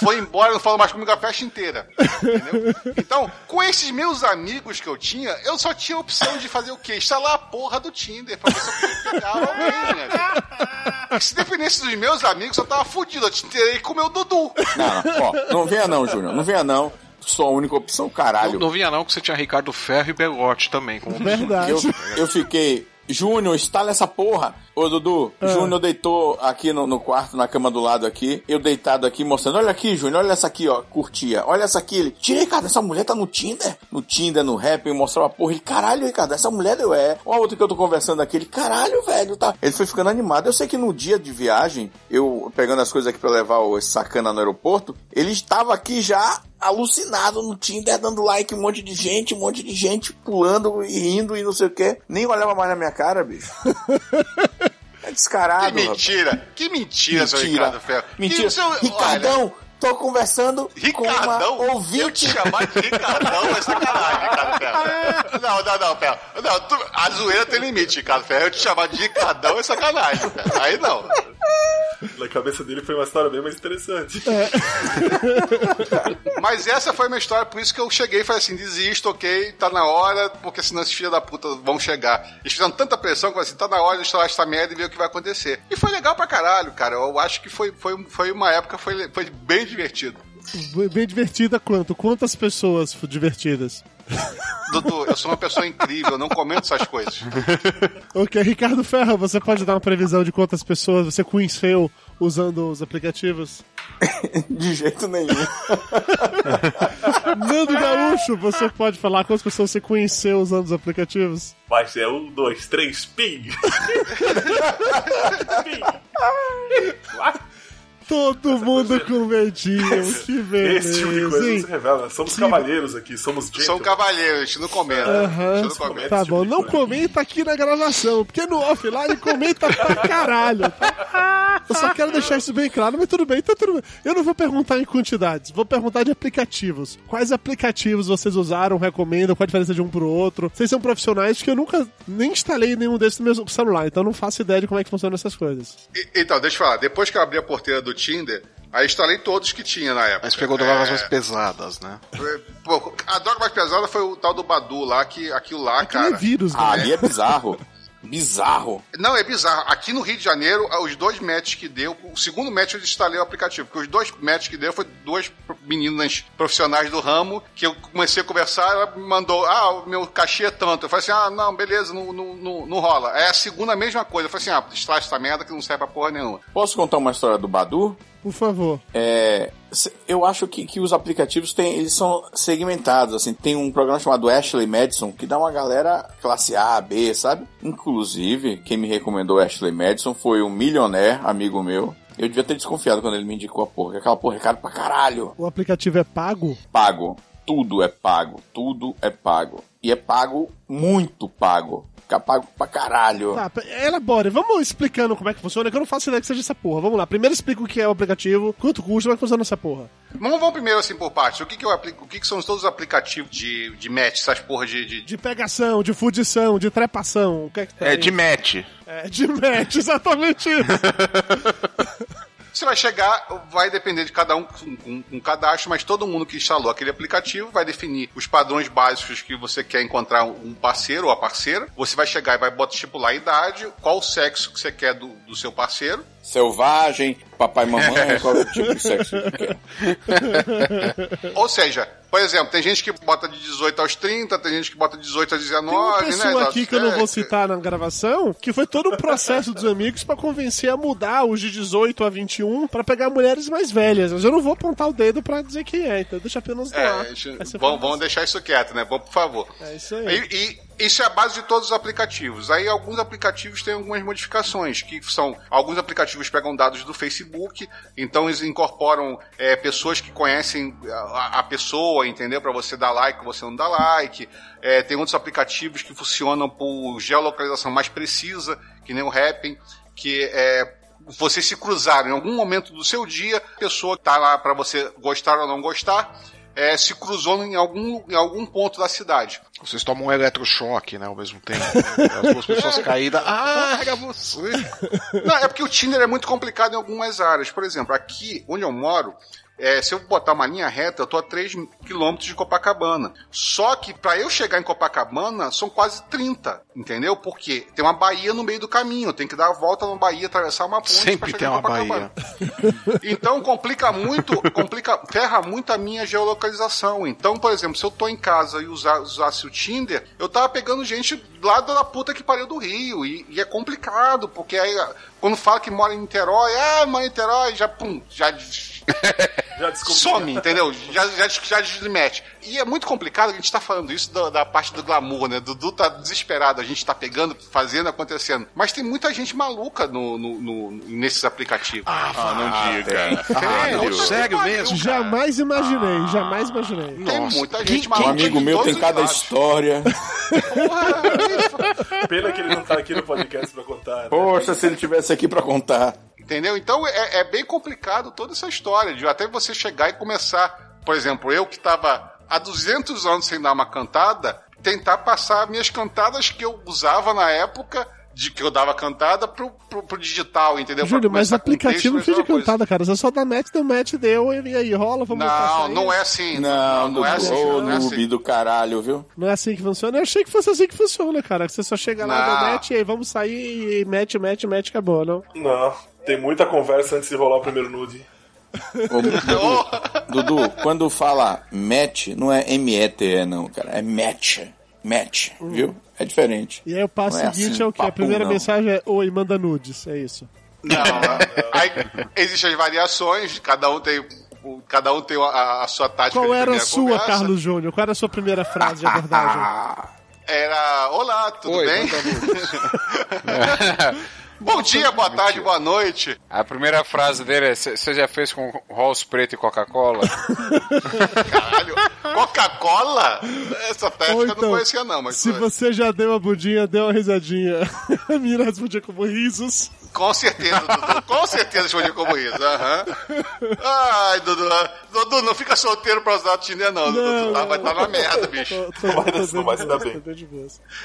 foi embora, não falou mais comigo a festa inteira. Entendeu? Então, com esses meus amigos que eu tinha, eu só tinha a opção de fazer o quê? Instalar a porra do Tinder pra ver se eu pegava alguém, né? Se dependesse dos meus amigos, eu tava fudido. Eu terei com o meu Dudu. Não, não, ó, não venha não, Júnior, não venha não. Sou a única opção, caralho. Não, não vinha não que você tinha Ricardo Ferro e Belote também. Como Verdade. Eu, eu fiquei, Júnior, instala essa porra. Ô, Dudu, Júnior deitou aqui no, no quarto, na cama do lado aqui. Eu deitado aqui, mostrando. Olha aqui, Júnior, olha essa aqui, ó. Curtia. Olha essa aqui. Ele, tira, Ricardo, essa mulher tá no Tinder? No Tinder, no rap, eu mostrava a porra. Ele, caralho, Ricardo, essa mulher eu é. Ó, a outra que eu tô conversando aqui. Ele, caralho, velho, tá. Ele foi ficando animado. Eu sei que no dia de viagem, eu pegando as coisas aqui pra levar o sacana no aeroporto, ele estava aqui já alucinado no Tinder, dando like, um monte de gente, um monte de gente pulando e rindo e não sei o que. Nem olhava mais na minha cara, bicho. É descarado. Que mentira, que mentira, seu Ricardo Ferro. Mentira. Que seu- Ricardão, tô conversando Ricardão? com uma Eu ouvinte. te chamar de Ricardão é sacanagem, Ricardo Ferro. Não, não, não, pera. Não, tu- a zoeira tem limite, Ricardo Ferro. Eu te chamar de Ricardão é sacanagem, cara. Aí não. Na cabeça dele foi uma história bem mais interessante. Mas essa foi a minha história, por isso que eu cheguei e falei assim: desisto, ok, tá na hora, porque senão esses filhos da puta vão chegar. Eles fizeram tanta pressão que eu falei assim: tá na hora de instalar essa merda e ver o que vai acontecer. E foi legal pra caralho, cara. Eu acho que foi, foi, foi uma época, foi, foi bem divertido. Bem divertida quanto? Quantas pessoas divertidas? Dudu, eu sou uma pessoa incrível, eu não comento essas coisas. Ok, Ricardo Ferra, você pode dar uma previsão de quantas pessoas você conheceu usando os aplicativos? De jeito nenhum. Nando Gaúcho, você pode falar quantas pessoas você conheceu usando os aplicativos? Mas é um, dois, três, ping! Todo mundo com medinho, que beleza. Esse tipo de coisa não hein? se revela. Somos Que- cavalheiros aqui, somos gentlemen. São cavalheiros, a gente não comenta. Aham, A gente não comenta. tá bom. Não comenta aqui na gravação, porque no offline comenta pra caralho. tá? Eu só quero deixar isso bem claro, mas tudo bem, tá tudo bem. Eu não vou perguntar em quantidades, vou perguntar de aplicativos. Quais aplicativos vocês usaram, recomendam, qual a diferença de um pro outro? Vocês são profissionais, porque eu nunca nem instalei nenhum desses no meu celular, então eu não faço ideia de como é que funcionam essas coisas. E- Então, deixa eu falar. Depois que eu abri a porteira do Tinder, aí instalei todos que tinha na época. Mas pegou drogas É, mais pesadas, né? Pô, a droga mais pesada foi o tal do Badu lá, que aquilo lá, Aquilo cara. é vírus, Ah, né? ali é bizarro. Bizarro. Não, é bizarro. Aqui no Rio de Janeiro, os dois matches que deu, o segundo match eu instalei o aplicativo, porque os dois matches que deu foi duas meninas profissionais do ramo, que eu comecei a conversar, ela me mandou, ah, o meu cachê é tanto. Eu falei assim, ah, não, beleza, não, não, não, não rola. É a segunda a mesma coisa. Eu falei assim, ah, instala essa merda que não serve pra porra nenhuma. Posso contar uma história do Badu? Por favor. É, eu acho que, que os aplicativos têm, eles são segmentados, assim, tem um programa chamado Ashley Madison que dá uma galera classe A, B, sabe? Inclusive, quem me recomendou Ashley Madison foi um milionaire amigo meu. Eu devia ter desconfiado quando ele me indicou a porra, que aquela porra é caro pra caralho. O aplicativo é pago? Pago. Tudo é pago. Tudo é pago. E é pago, muito pago. Fica pago pra caralho. Tá, elabore. Vamos explicando como é que funciona, que eu não faço ideia que seja essa porra. Vamos lá. Primeiro explica o que é o aplicativo, quanto custa, como é que funciona essa porra. Vamos, vamos primeiro assim por partes. O que que, eu aplico, o que, que são todos os aplicativos de, de match, essas porra de, de, De pegação, de fudição, de trepação, o que é que tem? É de match. É, de match, exatamente isso. Você vai chegar, vai depender de cada um com, com, com cadastro, mas todo mundo que instalou aquele aplicativo vai definir os padrões básicos que você quer encontrar um parceiro ou a parceira. Você vai chegar e vai botar, estipular a idade, qual o sexo que você quer do, do seu parceiro. Selvagem, papai e mamãe, qual é o tipo de sexo que quer? Ou seja, por exemplo, tem gente que bota de 18 aos 30, tem gente que bota de 18 a Tem uma 19, pessoa né? aqui que eu não É, vou citar na gravação, que foi todo um processo dos amigos pra convencer a mudar os de 18 a 21 pra pegar mulheres mais velhas. Mas eu não vou apontar o dedo pra dizer quem é, então deixa apenas É, doar. a gente- essa vamos, vamos deixar isso quieto, né? Vamos, por favor. É isso aí. E, e isso é a base de todos os aplicativos. Aí alguns aplicativos têm algumas modificações, que são alguns aplicativos pegam dados do Facebook, então eles incorporam é, pessoas que conhecem a, a pessoa, entendeu? Para você dar like, você não dá like. É, tem outros aplicativos que funcionam por geolocalização mais precisa, que nem o Happn, que é você se cruzar em algum momento do seu dia, a pessoa que tá lá para você gostar ou não gostar, é, se cruzou em algum, em algum ponto da cidade. Vocês tomam um eletrochoque, né, ao mesmo tempo. As duas pessoas caídas. Ah, era você. Não, é porque o Tinder é muito complicado em algumas áreas. Por exemplo, aqui onde eu moro, é, se eu botar uma linha reta, eu tô a 3 quilômetros de Copacabana. Só que para eu chegar em Copacabana, são quase 30, entendeu? Porque tem uma baía no meio do caminho, eu tenho que dar a volta na baía, atravessar uma ponte Sempre tem em uma Copacabana. Então complica muito, complica, ferra muito a minha geolocalização. Então, por exemplo, se eu tô em casa e usar, usasse o Tinder, eu tava pegando gente lá da puta que pariu do Rio. E, e é complicado, porque aí quando fala que mora em Niterói, ah, mora em Niterói, já pum, já. Já descobri. Some, entendeu? Já, já, já desmete. E é muito complicado a gente tá falando isso da, da parte do glamour, né? Dudu tá desesperado, a gente tá pegando, fazendo, acontecendo. Mas tem muita gente maluca no, no- no- nesses aplicativos. Ah, não diga. Sério? Sério mesmo? Jamais imaginei, jamais imaginei. Tem muita Quem- gente Um maluca. amigo de meu tem cada lados. história. Pena que ele não tá aqui no podcast pra contar. né? Poxa, se ele tivesse aqui pra contar. Entendeu? Então é, é bem complicado toda essa história, de até você chegar e começar. Por exemplo, eu que estava há 200 anos sem dar uma cantada, tentar passar minhas cantadas que eu usava na época. De que eu dava cantada pro, pro, pro digital, entendeu? Júlio, mas aplicativo não de é coisa. cantada, cara. Você só dá match, deu match, deu, e aí rola, vamos Não, passar não é assim. Não, não é assim. Ô, não é noob assim. do caralho, viu? Não é assim que funciona? Eu achei que fosse assim que funciona, cara. Que você só chega lá, Não. dá match, e aí vamos sair e match, match, match, acabou, não? Não, tem muita conversa antes de rolar o primeiro nude. Ô, Dudu, Dudu, quando fala match, não é M-E-T-E, não, cara. É match. Match, viu? É diferente. E aí o passo Não é seguinte assim, é o quê? A primeira não. mensagem é Oi, manda nudes. É isso. Não, aí existem as variações, cada um tem, cada um tem a, a sua tática Qual era a sua, conversa. Carlos Júnior? Qual era a sua primeira frase de abordagem? Era, olá, tudo Oi, bem? Bom dia, boa tarde, boa noite. A primeira frase dele é: Você já fez com Rolls Preto e Coca-Cola? Caralho, Coca-Cola? Essa técnica Ou eu então, não conhecia não, mas Se você já deu uma budinha, deu uma risadinha. A menina respondia como risos. Com certeza, Dudu, com certeza respondi como isso. aham. Ai, Dudu, Dudu, não fica solteiro pra usar o Tinder não, Dudu, tu tá, vai estar na merda, bicho. Tô, tô, tô, Não vai se dar bem.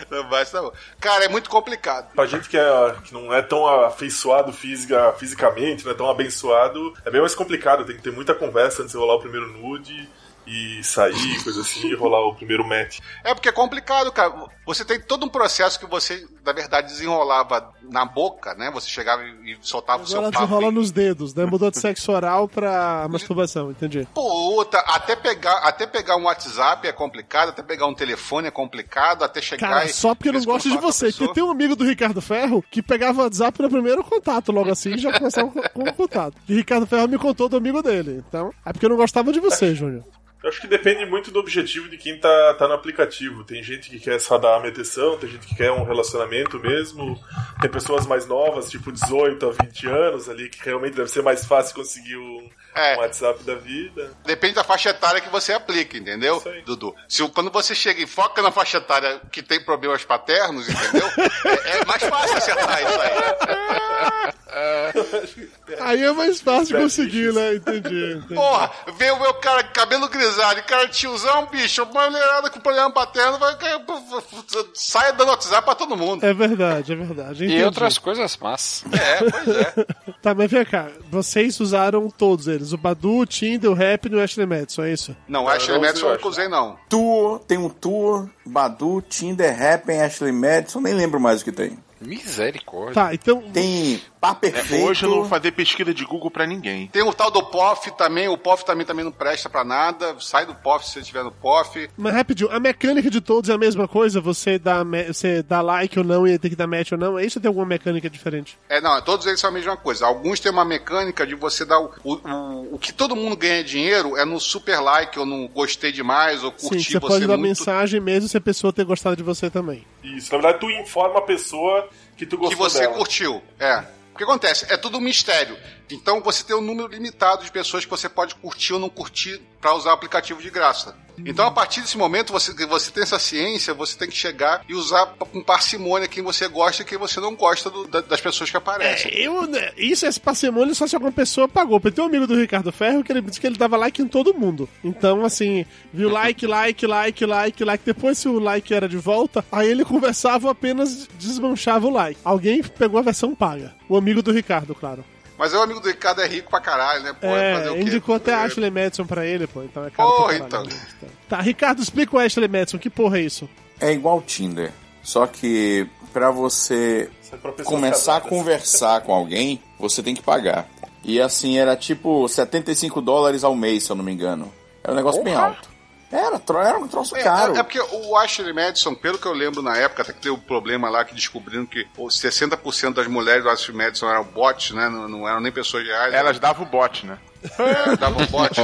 Não vai, tá bom. Cara, é muito complicado. Pra gente que, é, que não é tão afeiçoado fisica, fisicamente, não é tão abençoado, é bem mais complicado. Tem que ter muita conversa antes de rolar o primeiro nude e sair, coisa assim, e rolar o primeiro match. É porque é complicado, cara. Você tem todo um processo que você, na verdade, desenrolava na boca, né? Você chegava e e soltava o seu Agora papo. desenrola nos dedos, né? Mudou de sexo oral pra masturbação, entendi. Puta, até pegar, até pegar um WhatsApp é complicado, até pegar um telefone é complicado, até chegar Cara, e... só porque eu não gosto de você. Porque tem um amigo do Ricardo Ferro que pegava o WhatsApp no primeiro contato, logo assim, e já começava com com o contato. E Ricardo Ferro me contou do amigo dele. Então, é porque eu não gostava de você, Júnior. Eu acho que depende muito do objetivo de quem tá, tá no aplicativo. Tem gente que quer só dar a meteção, tem gente que quer um relacionamento mesmo. Tem pessoas mais novas, tipo 18 a 20 anos ali, que realmente deve ser mais fácil conseguir um, É. um WhatsApp da vida. Depende da faixa etária que você aplica, entendeu, Dudu? Se, quando você chega e foca na faixa etária que tem problemas paternos, entendeu? é, é mais fácil acertar isso aí. Aí é mais fácil conseguir, né? Entendi. entendi. Porra, vê o meu cara com cabelo grisalho, cara tiozão, bicho, uma mulherada com problema paterno, vai, sai dando WhatsApp pra todo mundo. É verdade, é verdade. e entendi. outras coisas más. É, pois é. Tá, mas vem cá. Vocês usaram todos eles. O Badu, o Tinder, o Rap e o Ashley Madison, é isso? Não, Ashley Madison eu nunca usei, não. Tour, tem um Tour, Badu, Tinder, Happen, Ashley Madison, nem lembro mais o que tem. Misericórdia. Tá, então... Tem Par Perfeito. É, hoje eu não vou fazer pesquisa de Google pra ninguém. Tem o tal do POF também, o POF também, também não presta pra nada. Sai do POF se você estiver no POF. Mas rapidinho, a mecânica de todos é a mesma coisa? Você dá, você dá like ou não e tem que dar match ou não? É isso ou tem alguma mecânica diferente? É, não, todos eles são a mesma coisa. Alguns têm uma mecânica de você dar o, o, o, o que todo mundo ganha dinheiro é no super like, ou no gostei demais, ou Sim, curti você pode dar muito. mensagem mesmo se a pessoa ter gostado de você também. Isso, na verdade, tu informa a pessoa que tu que gostou você dela. curtiu. É. O que acontece? É tudo um mistério. Então você tem um número limitado de pessoas que você pode curtir ou não curtir para usar o aplicativo de graça. Então, a partir desse momento, você, você tem essa ciência, você tem que chegar e usar com parcimônia quem você gosta e quem você não gosta do- da- das pessoas que aparecem. É, eu, né, isso é parcimônia só se alguma pessoa pagou. Porque tem um amigo do Ricardo Ferro que ele disse que ele dava like em todo mundo. Então, assim, viu like, like, like, like, like. Depois, se o like era de volta, aí ele conversava apenas desmanchava o like. Alguém pegou a versão paga. O amigo do Ricardo, claro. Mas o amigo do Ricardo é rico pra caralho, né? Pô, é, fazer É, o quê? indicou até É. a Ashley Madison pra ele, pô. Então é caro Porra, então. Tá, Ricardo, explica o Ashley Madison. Que porra é isso? É igual Tinder. Só que pra você pessoas começar a conversar com alguém, você tem que pagar. E assim, era tipo 75 dólares ao mês, se eu não me engano. Era um negócio bem Porra! alto. Era, era um troço É, caro. é, é porque o Ashley Madison, pelo que eu lembro na época, até que teve o problema lá que descobriram que os 60% das mulheres do Ashley Madison eram bots, né? Não, não eram nem pessoas reais. Elas davam o bot, né? É, davam bot.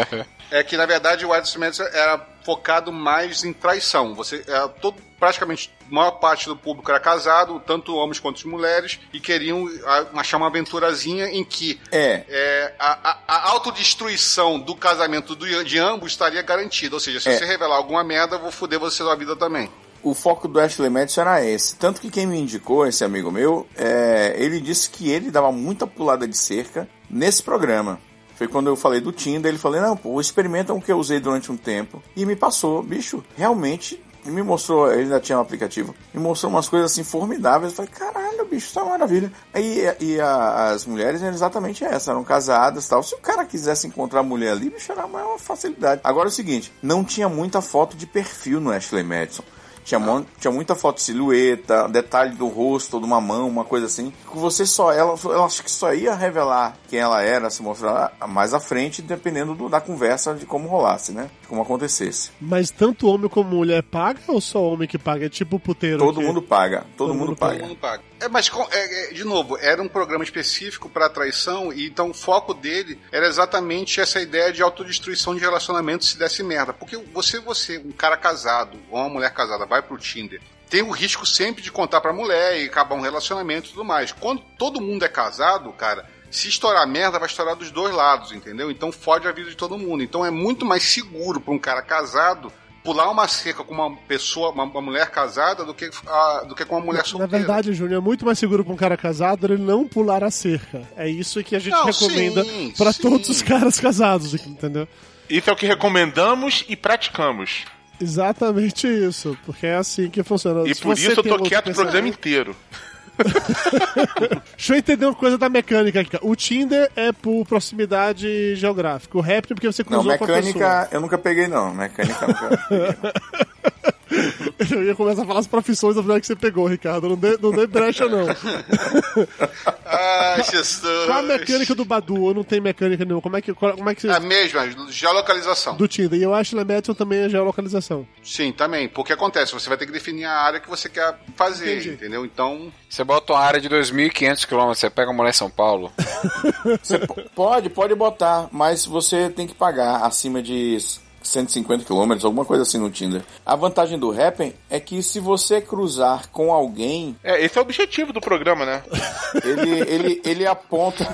É que, na verdade, o Ashley Madison era focado mais em traição. Você, era todo, praticamente, a maior parte do público era casado, tanto homens quanto mulheres, e queriam achar uma aventurazinha em que É. é, a, a- a autodestruição do casamento do- de ambos estaria garantida. Ou seja, se É. você revelar alguma merda, eu vou foder você da vida também. o foco do Ashley Madison era esse. Tanto que quem me indicou, esse amigo meu, é, ele disse que ele dava muita pulada de cerca nesse programa. Foi quando eu falei do Tinder, ele falou, não, pô, experimenta um que eu usei durante um tempo. E me passou, bicho, realmente e me mostrou, ele ainda tinha um aplicativo, me mostrou umas coisas assim formidáveis. Eu falei, caralho, bicho, isso é uma maravilha. Aí e a- as mulheres eram exatamente essa, eram casadas e tal. Se o cara quisesse encontrar a mulher ali, bicho, era uma facilidade. Agora é o seguinte, não tinha muita foto de perfil no Ashley Madison. Tinha, mon- tinha muita foto de silhueta, detalhe do rosto, de uma mão, uma coisa assim. Que você só, ela, eu acho que só ia revelar quem ela era, se mostrar mais à frente, dependendo do- da conversa, de como rolasse, né? De como acontecesse. Mas tanto homem como mulher paga ou só homem que paga? É tipo puteiro. Todo que- mundo paga, todo, Todo mundo, mundo paga. Todo mundo paga. É, mas, é, é, de novo, era um programa específico para traição, e então o foco dele era exatamente essa ideia de autodestruição de relacionamento se desse merda. Porque você, você, um cara casado, ou uma mulher casada, vai pro Tinder, tem o risco sempre de contar pra mulher e acabar um relacionamento e tudo mais. Quando todo mundo é casado, cara. Se estourar merda, vai estourar dos dois lados, entendeu? Então fode a vida de todo mundo. Então é muito mais seguro pra um cara casado pular uma cerca com uma pessoa, uma, uma mulher casada, do que, a- do que com uma mulher Na solteira. verdade, Júnior, é muito mais seguro pra um cara casado ele não pular a cerca. É isso que a gente Não, recomenda sim. todos os caras casados, entendeu? Isso é o que recomendamos e praticamos. Exatamente isso, porque é assim que funciona. E Se por você isso eu tem tô quieto o pensamento- programa inteiro. Deixa eu entender uma coisa da mecânica aqui. O Tinder é por proximidade geográfica. O Rap é porque você Não, cruzou com a pessoa. mecânica eu nunca peguei, não. Mecânica nunca. Eu ia começar a falar as profissões da mulher que você pegou, Ricardo. Não dê, não dê brecha, não. Ai, Jesus. Qual a mecânica do Badu? Ou não tem mecânica nenhuma? Como é que, como é que você... A mesma, geolocalização. Do Tinder. E eu acho que na Madison também é geolocalização. Sim, também. Porque acontece, você vai ter que definir a área que você quer fazer, Entendi. entendeu? Então. Você bota uma área de 2.500 km, você pega uma mulher em São Paulo. Você po- pode, pode botar, mas você tem que pagar acima de 150 km, alguma coisa assim no Tinder. A vantagem do Happn é que se você cruzar com alguém, É, esse é o objetivo do programa, né? ele, ele, ele aponta.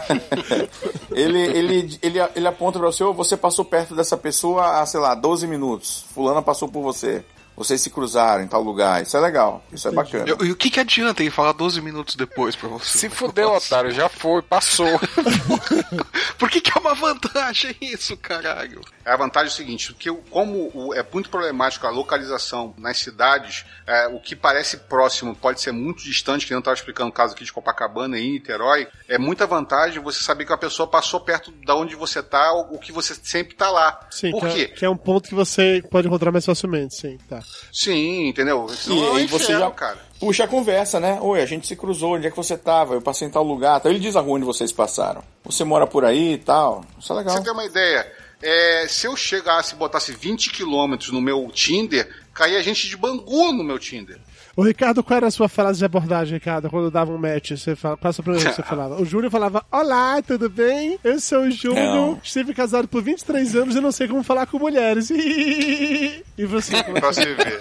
ele, ele, ele, ele aponta pra você, "Ô, você passou perto dessa pessoa há, sei lá, 12 minutos. Fulana passou por você. Vocês se cruzaram em tal lugar. Isso é legal. Isso é bacana. Eu- E o que, que adianta ele falar 12 minutos depois pra você? Se fudeu, otário, já foi, passou. Por que, que é uma vantagem isso, caralho? A vantagem é o seguinte, que como é muito problemático a localização nas cidades, é, o que parece próximo pode ser muito distante, que eu estava explicando o caso aqui de Copacabana e em Niterói, é muita vantagem você saber que a pessoa passou perto da onde você tá, ou o que você sempre tá lá. Sim, Por que, quê? É, que é um ponto que você pode encontrar mais facilmente, sim. Tá. Sim, entendeu? E Senão é aí você já cara. puxa a conversa, né? Oi, a gente se cruzou, onde é que você tava? Eu passei em tal lugar. Então ele diz a rua onde vocês passaram. Você mora por aí e tal. Isso é legal. Você ter uma ideia, é, se eu chegasse e botasse 20 quilômetros no meu Tinder, caía gente de Bangu no meu Tinder. Ô, Ricardo, qual era a sua frase de abordagem, Ricardo, quando dava um match? Você fala, passa pra mim o que você falava. O Júnior falava, olá, tudo bem? Eu sou o Júnior, Não. estive casado por 23 anos e não sei como falar com mulheres. e você? como é Pra que- você ver.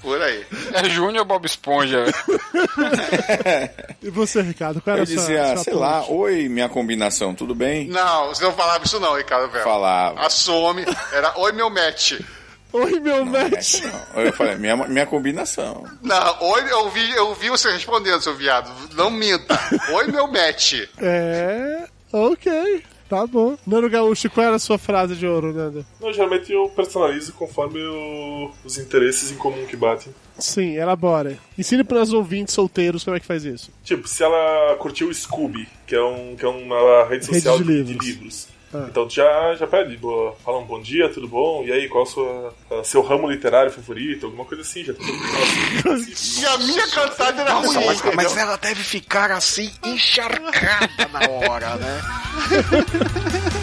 Por aí. É Júnior Bob Esponja. E você, Ricardo, qual era Eu a sua, dizia, sua sei ponte? lá, oi, minha combinação, tudo bem? Não, você não falava isso não, Ricardo Velho. Falava. Assume. Era oi meu match. Oi, meu match. Eu falei, minha, minha combinação. Não, oi, eu vi, eu vi você respondendo, seu viado. Não minta. Oi meu match. É, ok. Tá bom. Nando Gaúcho, qual era a sua frase de ouro, Nando? Não, geralmente eu personalizo conforme o- os interesses em comum que batem. Sim, elabora. Ensine para os ouvintes solteiros como é que faz isso. Tipo, se ela curtiu o Scooby, que é, um, que é uma rede Rede social de de, livros. de livros. Ah. Então tu já, já pede, boa, fala um bom dia, tudo bom? E aí, qual o sua, seu ramo literário favorito? Alguma coisa assim, já tá assim. E a minha cantada era Nossa, ruim, mas, mas ela deve ficar assim, encharcada na hora, né?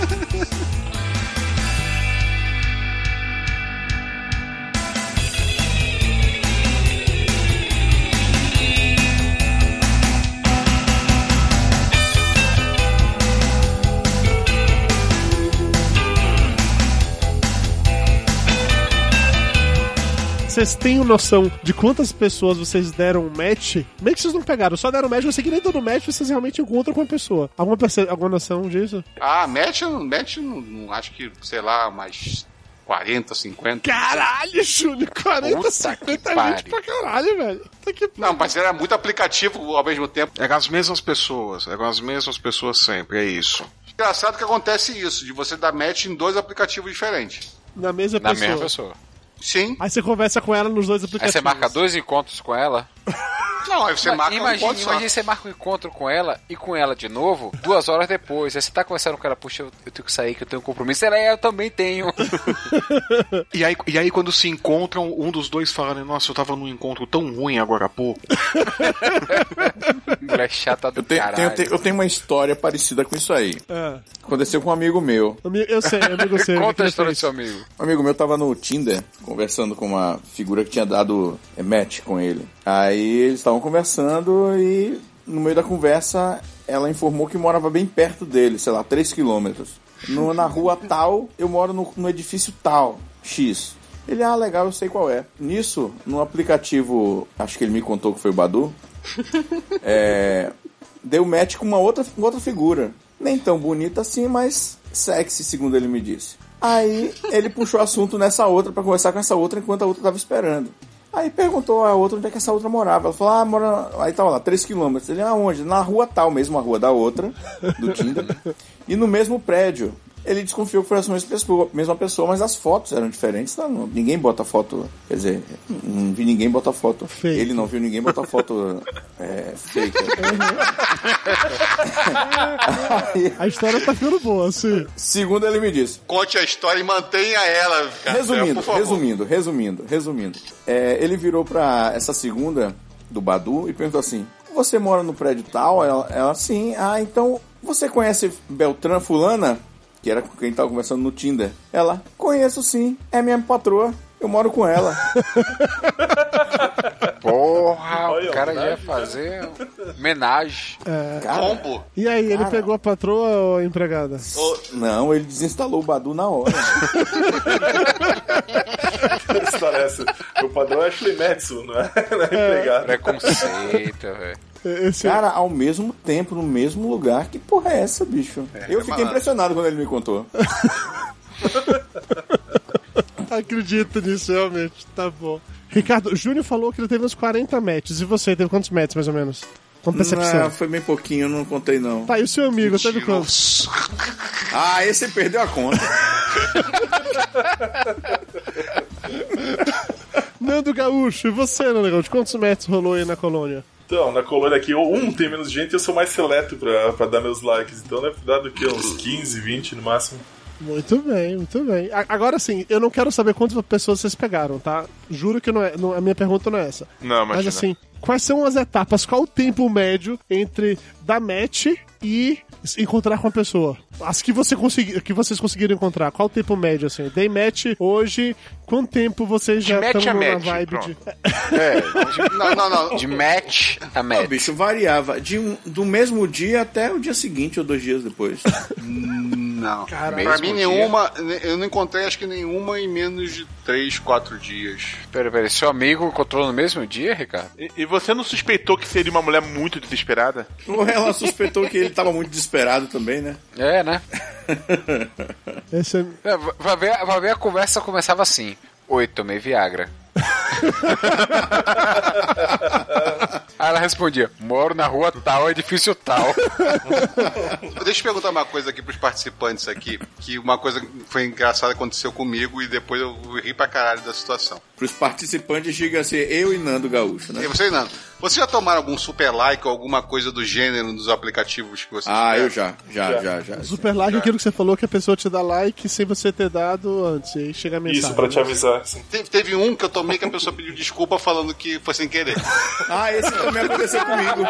Vocês têm noção de quantas pessoas vocês deram match? Meio que vocês não pegaram, só deram match, eu sei que nem todo match vocês realmente encontram com a pessoa. Alguma, alguma noção disso? Ah, match, match não, não acho que, sei lá, mas 40, 50. Caralho, Júnior, 40, Puta 50 que gente pra caralho, velho. Que... Não, mas era muito aplicativo ao mesmo tempo. Eram as mesmas pessoas, eram as mesmas pessoas sempre, é isso. Engraçado que acontece isso, de você dar match em dois aplicativos diferentes. Na mesma Na pessoa. mesma pessoa. Sim. Aí você conversa com ela nos dois Aí aplicativos. você marca dois encontros com ela. Não, aí você Mas marca um imagina, encontro só. você marca um encontro com ela e com ela de novo duas horas depois. Aí você tá conversando com ela, puxa, eu, eu tenho que sair, que eu tenho um compromisso. Ela, é, eu também tenho. E aí, e aí quando se encontram, um dos dois fala, né, nossa, eu tava num encontro tão ruim agora há pouco. Mulher chata do Eu tenho, caralho. tenho- tenho- eu tenho uma história parecida com isso aí. É. Aconteceu com um amigo meu. Eu sei, amigo seu. Conta a história do seu amigo. Um amigo meu tava no Tinder conversando com uma figura que tinha dado match com ele. Aí eles estavam conversando e no meio da conversa ela informou que morava bem perto dele, sei lá, 3 quilômetros. No- Na rua tal, eu moro no, no edifício tal, X. Ele, ah, legal, eu sei qual é. Nisso, no aplicativo, acho que ele me contou que foi o Badu, é, deu match com uma outra, com outra figura. Nem tão bonita assim, mas sexy, segundo ele me disse. Aí ele puxou assunto nessa outra pra conversar com essa outra enquanto a outra tava esperando. Aí perguntou a outra onde é que essa outra morava. Ela falou, ah, mora. Aí tava lá, 3 quilômetros. Ele, aonde? Na rua tal, mesmo a rua da outra, do Tinder. e no mesmo prédio. Ele desconfiou que fosse a mesma pessoa, mas as fotos eram diferentes. Não, não- ninguém bota foto. Quer dizer, não vi ninguém botar foto. Ele não viu ninguém botar foto é, fake. A história tá ficando boa, assim. Segundo ele me disse. Conte a história e mantenha ela, cara. Resumindo, favor. resumindo, resumindo, resumindo. É, ele virou pra essa segunda do Badu e perguntou assim: Você mora no prédio tal? Ela, ela sim. Ah, então você conhece Beltrán Fulana? Que era com quem tava conversando no Tinder. Ela, conheço sim, é minha patroa. Eu moro com ela. Porra, Olha, o cara ia homenagem, fazer homenagem. É. Combo. E aí, ele Cara. pegou a patroa ou a empregada? Não, ele desinstalou o Badu na hora. Que história é essa? O padrão é Ashley Madison, não é? Não é empregado. Preconceito, velho. Cara, ao mesmo tempo, no mesmo lugar. Que porra é essa, bicho? Eu fiquei malandro. impressionado quando ele me contou. Acredito nisso, realmente. Tá bom. Ricardo, o Júnior falou que ele teve uns 40 matches. E você, teve quantos matches, mais ou menos? Com percepção. Não, foi bem pouquinho, eu não contei não. Tá, e o seu amigo, teve quantos? Ah, esse perdeu a conta. Nando Gaúcho, e você, Nando Gaúcho? Quantos matches rolou aí na colônia? Então, na colônia aqui, um tem menos gente eu sou mais seleto pra, pra dar meus likes. Então deve dar do que? Uns 15, 20 no máximo. Muito bem, muito bem. A- Agora sim, eu não quero saber quantas pessoas vocês pegaram, tá? Juro que não é, não- a minha pergunta não é essa. Não, Mas imagina. assim, quais são as etapas? Qual o tempo médio entre dar match e encontrar com a pessoa? As que, você consegui, que vocês conseguiram encontrar, qual o tempo médio, assim? Dei match hoje, quanto tempo vocês já estão na match, vibe pronto. de... É, de, não, não, não. De match a match. Não, bicho, variava. De um- do mesmo dia até o dia seguinte ou dois dias depois. Não. Caralho. pra mim, nenhuma. Eu não encontrei, acho que nenhuma em menos de 3, 4 dias. Pera, pera, seu amigo encontrou no mesmo dia, Ricardo? E, e você não suspeitou que seria uma mulher muito desesperada? Ou ela suspeitou que ele tava muito desesperado também, né? É, né? Esse é... É, vai, ver, vai ver a conversa começava assim. Oi, tomei Viagra. Aí ela respondia: Moro na rua tal, edifício tal. Deixa eu perguntar uma coisa aqui pros participantes aqui, que uma coisa foi engraçada aconteceu comigo e depois eu ri pra caralho da situação. Pros participantes, diga assim, eu e Nando Gaúcho, né? E você, Nando, você já tomaram algum super like ou alguma coisa do gênero nos aplicativos que você Ah, eu já, já, já, já. Super like é aquilo que você falou que a pessoa te dá like sem você ter dado antes. E chega a mensagem. Isso, pra te avisar. Teve, teve um que eu tomei que a pessoa pediu desculpa falando que foi sem querer. Ah, esse também aconteceu comigo.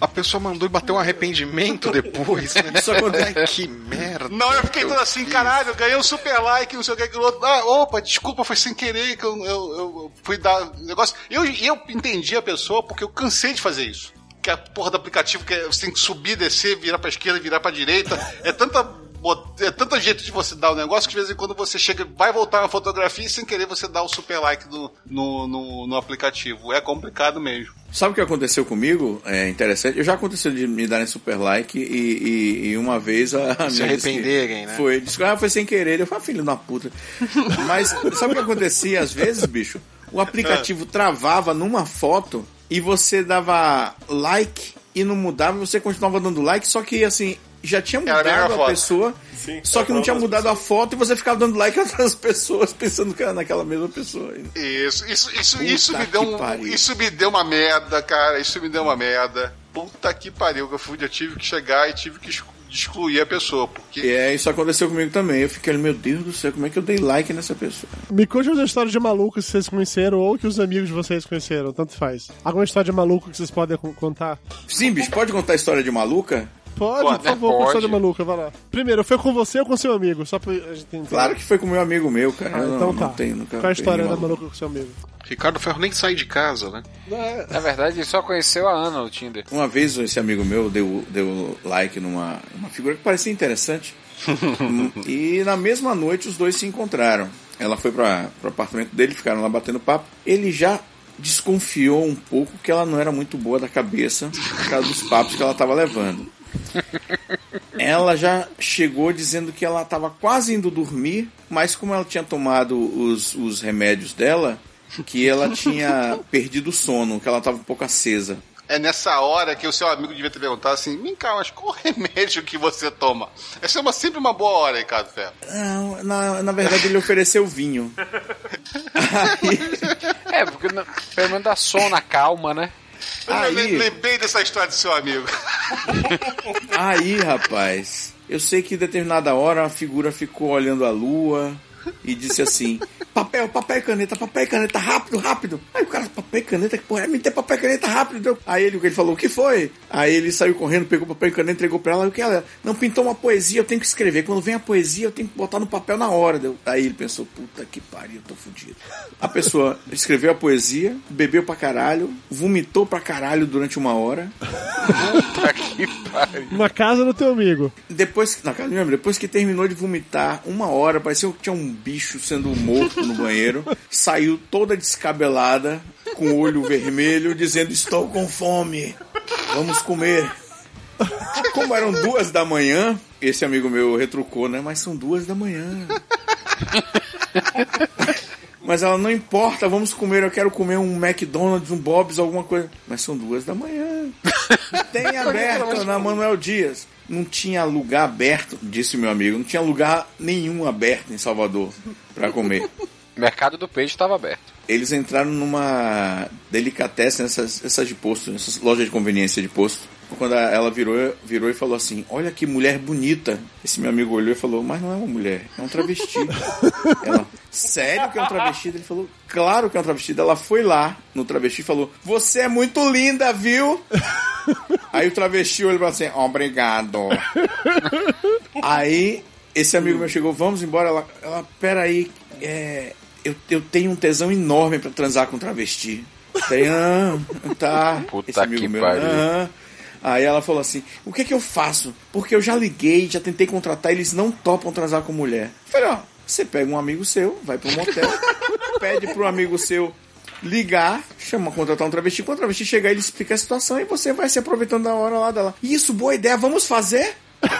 A pessoa mandou e bateu um arrependimento depois. Né? Isso acontece. Ai, que merda. Não, eu fiquei todo assim, caralho, eu ganhei um super like, não sei o que, aquilo outro. Ah, opa, desculpa, foi sem querer que eu, eu, eu fui dar negócio. Eu, eu entendi a pessoa porque eu cansei de fazer isso. Que a porra do aplicativo que é- você tem que subir, descer, virar pra esquerda, virar pra direita. É tanta é tanto jeito de você dar o negócio que de vez em quando você chega, vai voltar uma fotografia e sem querer você dá o super like no, no, no, no aplicativo. É complicado mesmo. Sabe o que aconteceu comigo? É interessante. Eu já aconteceu de me darem super like e, e- e uma vez a, Se arrependerem, né? Foi, disse que ah, foi sem querer. Eu falei, ah, filho da puta. Mas sabe o que acontecia às vezes, bicho? O aplicativo travava numa foto e você dava like e não mudava, você continuava dando like, só que assim, já tinha a mudado a foto. pessoa, Sim, só que não tinha mudado a foto e você ficava dando like a outras pessoas, pensando que era naquela mesma pessoa. ainda. Isso, isso, isso, Puta isso me deu um, isso me deu uma merda, cara. Isso me deu uma merda. Puta que pariu, que eu fui, eu tive que chegar e tive que exclu- excluir a pessoa, porque E é, isso aconteceu comigo também. Eu fiquei, meu Deus do céu, como é que eu dei like nessa pessoa? Me conte uma história de maluco que vocês conheceram ou que os amigos de vocês conheceram, tanto faz. Alguma história de maluco que vocês podem con- contar? Sim, bicho, pode contar a história de maluca? Pode, Pode, por favor, pode. história de maluca, vai lá. Primeiro, foi com você ou com seu amigo? Só pra gente entender. Claro que foi com meu amigo meu, cara. Ah, Eu então não, tá. não tenho, nunca Qual a história da maluco. maluca com seu amigo? Ricardo Ferro nem sai de casa, né? Na verdade, ele só conheceu a Ana no Tinder. Uma vez esse amigo meu deu, deu like numa uma figura que parecia interessante. E na mesma noite os dois se encontraram. Ela foi para o apartamento dele, ficaram lá batendo papo. Ele já desconfiou um pouco que ela não era muito boa da cabeça por causa dos papos que ela estava levando. Ela já chegou dizendo que ela estava quase indo dormir, mas como ela tinha tomado os, os remédios dela, que ela tinha perdido o sono, que ela estava um pouco acesa. é nessa hora que o seu amigo devia ter perguntado assim: Vem cá, mas qual remédio que você toma? Essa é uma, sempre uma boa hora, Ricardo Ferro. Não, na, na verdade ele ofereceu vinho. É, porque pelo menos dá som na calma, né? Eu le- lembrei dessa história do seu amigo. Aí, rapaz, eu sei que em determinada hora a figura ficou olhando a lua e disse assim: papel, papel e caneta, papel e caneta, rápido, rápido. Aí o cara, papel e caneta, que porra, é? me dê papel e caneta rápido. Deu. Aí ele, ele falou: o que foi? Aí ele saiu correndo, pegou papel e caneta, entregou pra ela. E o que ela? Não, pintou uma poesia, eu tenho que escrever. Quando vem a poesia, eu tenho que botar no papel na hora. Deu. Aí ele pensou: puta que pariu, eu tô fudido. A pessoa escreveu a poesia, bebeu pra caralho, vomitou pra caralho durante uma hora. Puta que pariu. Na casa do teu amigo. Depois, na casa do meu amigo, depois que terminou de vomitar, uma hora, parecia que tinha um bicho sendo morto no banheiro, saiu toda descabelada, com o olho vermelho, dizendo: Estou com fome, vamos comer. Como eram duas da manhã, esse amigo meu retrucou, né? Mas são duas da manhã. Mas ela não importa, vamos comer, eu quero comer um McDonald's, um Bob's, alguma coisa. Mas são duas da manhã. Tem aberto na Manuel Dias. Não tinha lugar aberto, disse meu amigo, não tinha lugar nenhum aberto em Salvador para comer. O mercado do peixe estava aberto. Eles entraram numa delicatessen, essas, essas de posto, essas lojas de conveniência de posto. Quando ela virou, virou e falou assim: Olha que mulher bonita. Esse meu amigo olhou e falou: Mas não é uma mulher, é um travesti. ela, sério que é um travesti? Ele falou: Claro que é um travesti. Ela foi lá no travesti e falou: Você é muito linda, viu? Aí o travesti olhou e assim: Obrigado. Aí esse amigo meu chegou: Vamos embora. Ela, ela peraí, é, eu, eu tenho um tesão enorme pra transar com travesti. Falei, ah, tá. Puta Esse amigo meu, pariu. "Ah." Aí ela falou assim: O que que eu faço? Porque eu já liguei, já tentei contratar, eles não topam transar com mulher. Falei: Ó, você pega um amigo seu, vai pro motel, pede pro amigo seu ligar, chama, contratar um travesti. Quando o travesti chegar, ele explica a situação e você vai se aproveitando da hora lá dela. Isso, boa ideia, vamos fazer?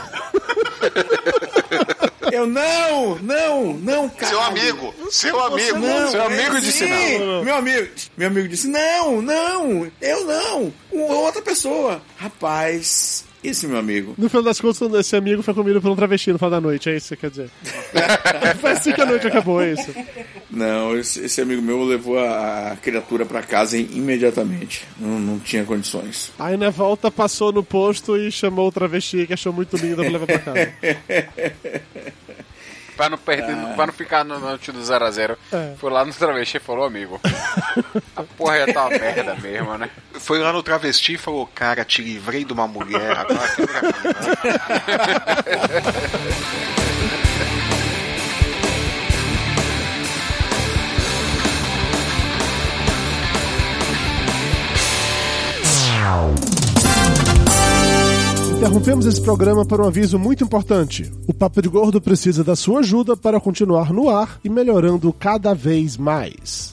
Eu não, não, não, cara. Seu amigo, seu amigo, Não, seu é amigo sim. disse não. Meu amigo, meu amigo disse: "Não, não, eu não, uma outra pessoa". Rapaz, esse meu amigo. No final das contas, esse amigo foi comido por um travesti no final da noite, é isso que você quer dizer? foi assim que a noite acabou, é isso? Não, esse, amigo meu levou a, criatura pra casa imediatamente. Não, não tinha condições. Aí na volta passou no posto e chamou o travesti que achou muito linda pra levar pra casa. Pra não, perder, pra não ficar no, no do 0x0. É. Foi lá no travesti e falou, amigo. A porra já tá uma merda mesmo, né? Foi lá no travesti e falou: Cara, te livrei de uma mulher, agora quebra Interrompemos esse programa para um aviso muito importante. O Papo de Gordo precisa da sua ajuda para continuar no ar e melhorando cada vez mais.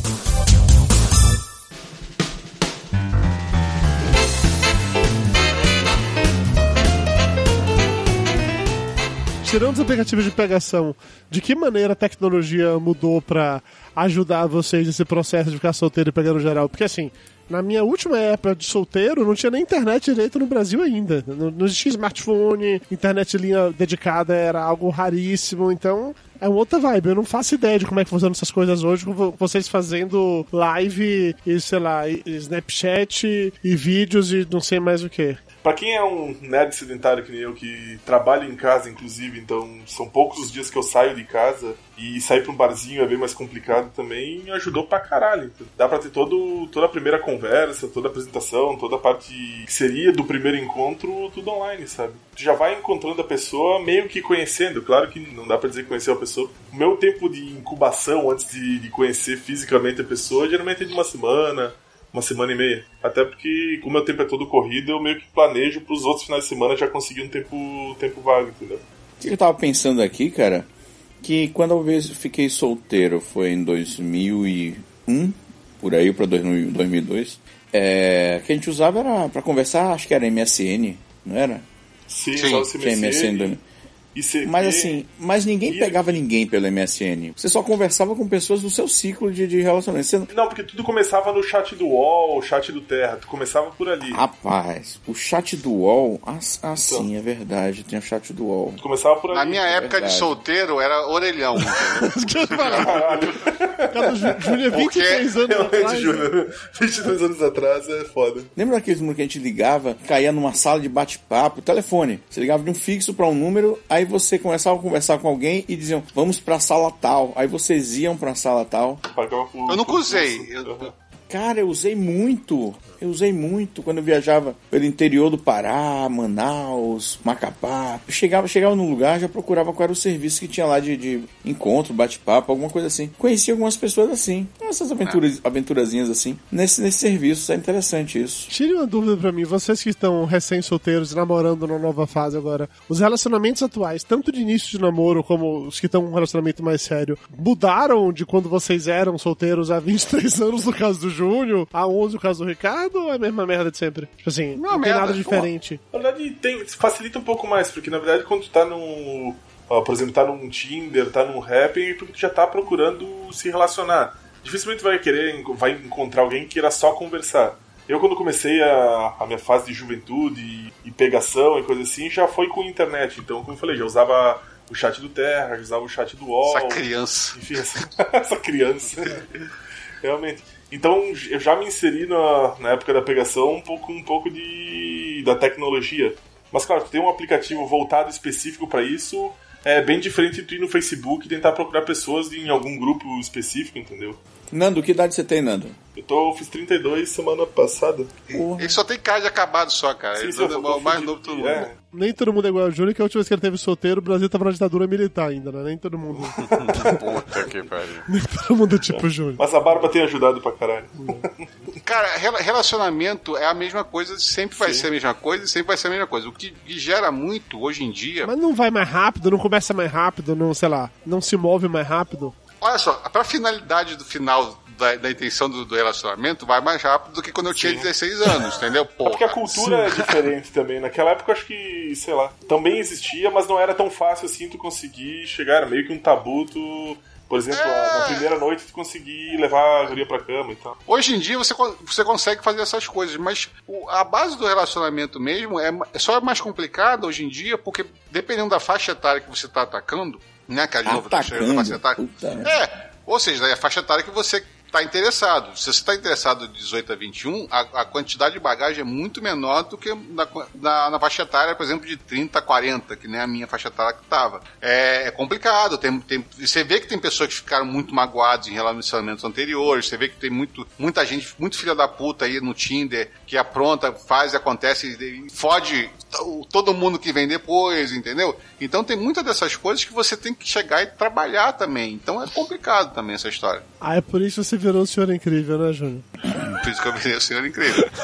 Tirando os aplicativos de pegação, de que maneira a tecnologia mudou pra ajudar vocês nesse processo de ficar solteiro e pegando geral? Porque assim, na minha última época de solteiro, não tinha nem internet direito no Brasil ainda. Não, não existia smartphone, internet linha dedicada era algo raríssimo, então é uma outra vibe. Eu não faço ideia de como é que funcionam essas coisas hoje, com vo- vocês fazendo live e, sei lá, e Snapchat e vídeos e não sei mais o que. Pra quem é um nerd sedentário que nem eu, que trabalha em casa, inclusive, então são poucos os dias que eu saio de casa e sair pra um barzinho é bem mais complicado também, ajudou pra caralho. Dá pra ter todo, toda a primeira conversa, toda a apresentação, toda a parte que seria do primeiro encontro, tudo online, sabe? Tu já vai encontrando a pessoa meio que conhecendo, claro que não dá pra dizer que conheceu a pessoa. O meu tempo de incubação antes de, de conhecer fisicamente a pessoa geralmente é de uma semana, uma semana e meia. Até porque, como meu tempo é todo corrido, eu meio que planejo pros outros finais de semana já conseguir um tempo, tempo vago, entendeu? O que eu tava pensando aqui, cara, que quando eu vez- fiquei solteiro foi em 2001, por aí, pra 2000 2002, é, que a gente usava era pra conversar, acho que era MSN, não era? Sim, só o Tinha MSN. ICQ. Mas assim, mas ninguém pegava ninguém pelo MSN. Você só conversava com pessoas do seu ciclo de, de relacionamento. Você não- porque tudo começava no chat do UOL, o chat do Terra. Tu começava por ali. Rapaz, o chat do UOL, ah, ah, sim, é verdade, tem o chat do UOL. Tu começava por ali. Na minha época de verdade. solteiro era orelhão. Cada Ju- Júlia, 23 anos Realmente, atrás. Júlio, 22 anos atrás é foda. Lembra daqueles números que a gente ligava, caía numa sala de bate-papo, telefone. Você ligava de um fixo pra um número, aí você começava a conversar com alguém e diziam, vamos pra sala tal. Aí vocês iam pra sala tal. Eu nunca usei. Eu- Cara, eu usei muito. Eu usei muito quando eu viajava pelo interior do Pará, Manaus, Macapá. Eu chegava, chegava num lugar, já procurava qual era o serviço que tinha lá de, de encontro, bate-papo, alguma coisa assim. Conheci algumas pessoas assim. Essas aventuras, aventurazinhas assim. Nesse, nesse serviço. É interessante isso. Tire uma dúvida pra mim, vocês que estão recém-solteiros, namorando numa nova fase agora, os relacionamentos atuais, tanto de início de namoro como os que estão com um relacionamento mais sério, mudaram de quando vocês eram solteiros há 23 anos no caso do Júnior, há 11 no caso do Ricardo, ou é a mesma merda de sempre? Tipo assim, não, tem merda. nada diferente. Na verdade, tem, facilita um pouco mais, porque na verdade quando tu tá num. ó, por exemplo, tá num Tinder, tá num Happn, é porque tu já tá procurando se relacionar. Dificilmente vai querer, vai encontrar alguém que queira só conversar. Eu, quando comecei a, a minha fase de juventude e, e pegação e coisa assim, já foi com internet. Então, como eu falei, já usava o chat do Terra, já usava o chat do UOL. Essa criança. Enfim, essa, essa criança. Realmente. Então, eu já me inseri na, na época da pegação um pouco, um pouco de, da tecnologia. Mas, claro, tem um aplicativo voltado específico para isso, é bem diferente de ir no Facebook e tentar procurar pessoas em algum grupo específico, entendeu? Nando, que idade você tem, Nando? Eu tô, fiz 32 semana passada. Ele só tem cara de acabado só, cara. Sim, Ele sim, eu é o mais novo de todo de- mundo. é. Nem todo mundo é igual ao Júnior, que a última vez que ele teve solteiro, o Brasil tava na ditadura militar ainda, né? Nem todo mundo. Puta que pariu. Nem todo mundo é tipo o Júnior. Mas a barba tem ajudado pra caralho. Cara, rela- relacionamento é a mesma coisa, sempre vai ser a mesma coisa, sempre vai ser a mesma coisa. O que, que gera muito hoje em dia. Mas não vai mais rápido, não começa mais rápido, não, sei lá, não se move mais rápido. Olha só, pra finalidade do final da, da intenção do, do relacionamento, vai mais rápido do que quando eu tinha 16 anos, entendeu? É porque Porra. a cultura é diferente também. Naquela época, eu acho que, sei lá, também existia, mas não era tão fácil assim tu conseguir chegar. Era meio que um tabu tu, por exemplo, na primeira noite tu conseguir levar a guria pra cama e tal. Hoje em dia você, você consegue fazer essas coisas, mas o- a base do relacionamento mesmo é, é só mais complicada hoje em dia, porque dependendo da faixa etária que você está atacando, né, que é de novo, Atacando, da faixa etária, é, ou seja, é a faixa etária que você tá interessado. Se você tá interessado de 18 a 21, a, a quantidade de bagagem é muito menor do que na, na, na faixa etária, por exemplo, de 30 a 40, que nem a minha faixa etária que tava. É, é complicado. Tem, tem, você vê que tem pessoas que ficaram muito magoadas em relacionamentos anteriores, você vê que tem muito, muita gente, muito filha da puta aí no Tinder, que apronta, faz acontece e fode todo mundo que vem depois, entendeu? Então tem muitas dessas coisas que você tem que chegar e trabalhar também. Então é complicado também essa história. Ah, é por isso você virou o senhor incrível, né, Júnior? Por isso que eu virei o senhor incrível.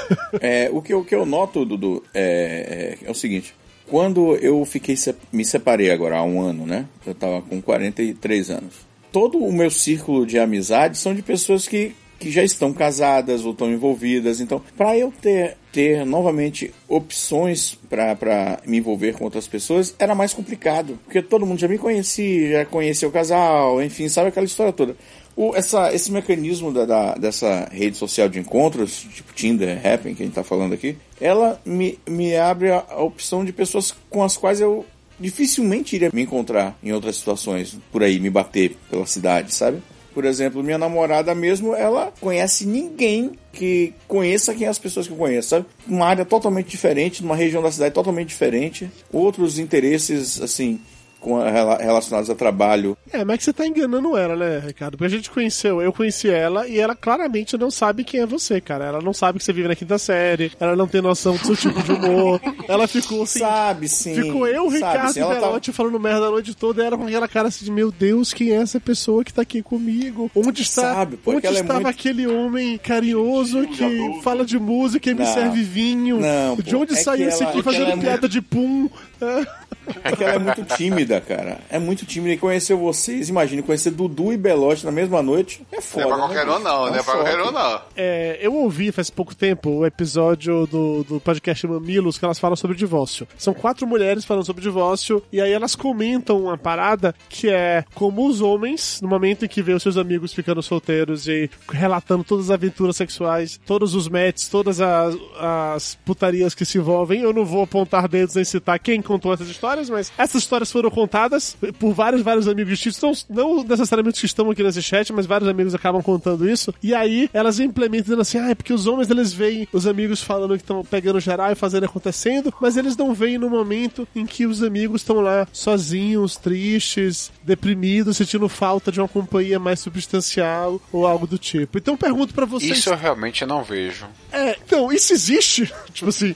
É, o, que, o que eu noto, Dudu, é, é, é o seguinte. Quando eu fiquei me separei agora há um ano, né? Eu tava com 43 anos. Todo o meu círculo de amizade são de pessoas que que já estão casadas ou estão envolvidas. Então, para eu ter, ter novamente opções para me envolver com outras pessoas, era mais complicado. Porque todo mundo já me conhecia, já conhecia o casal, enfim, sabe aquela história toda. O, essa, esse mecanismo da, da, dessa rede social de encontros, tipo Tinder, Happn, que a gente está falando aqui, ela me, me abre a, a opção de pessoas com as quais eu dificilmente iria me encontrar em outras situações por aí, me bater pela cidade, sabe? Por exemplo, minha namorada mesmo, ela conhece ninguém que conheça quem é as pessoas que eu conheço, sabe? Uma área totalmente diferente, numa região da cidade totalmente diferente, outros interesses, assim, com a, relacionados a trabalho. É, mas que você tá enganando ela, né, Ricardo? Porque a gente conheceu, eu conheci ela e ela claramente não sabe quem é você, cara. Ela não sabe que você vive na quinta série, ela não tem noção do seu tipo de humor. ela ficou assim. Sabe, sim. Ficou eu, Ricardo sim, e Belotti falando merda a noite toda e era com aquela cara assim de: Meu Deus, quem é essa pessoa que tá aqui comigo? Onde está, sabe, onde ela estava é muito... aquele homem carinhoso que fala de música e me serve vinho? Não, de pô, onde é saiu esse ela- aqui é fazendo ela é piada muito- de pum? É que ela é muito tímida, cara. É muito tímida. E conhecer vocês, imagine, conhecer Dudu e Belote na mesma noite é foda. Não é pra qualquer né, um, não, É não é pra qualquer um, não. É, eu ouvi faz pouco tempo o episódio do, do podcast Mamilos que elas falam sobre divórcio. São quatro mulheres falando sobre divórcio e aí elas comentam uma parada que é como os homens, no momento em que vê os seus amigos ficando solteiros e relatando todas as aventuras sexuais, todos os matches, todas as, as putarias que se envolvem. Eu não vou apontar dedos nem citar quem contou essas histórias, mas essas histórias foram contadas por vários, vários amigos distintos, não, não necessariamente que estão aqui nesse chat, mas vários amigos acabam contando isso. E aí elas implementam dizendo assim: ah, é porque os homens eles veem os amigos falando que estão pegando geral e fazendo acontecendo, mas eles não veem no momento em que os amigos estão lá sozinhos, tristes, deprimidos, sentindo falta de uma companhia mais substancial ou algo do tipo. Então eu pergunto pra vocês. Isso eu realmente não vejo. É, então, isso existe? tipo assim.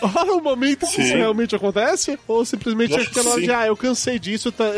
Rola um momento que isso realmente acontece? Ou simplesmente é aquela hora de, ah, eu cansei disso, tá-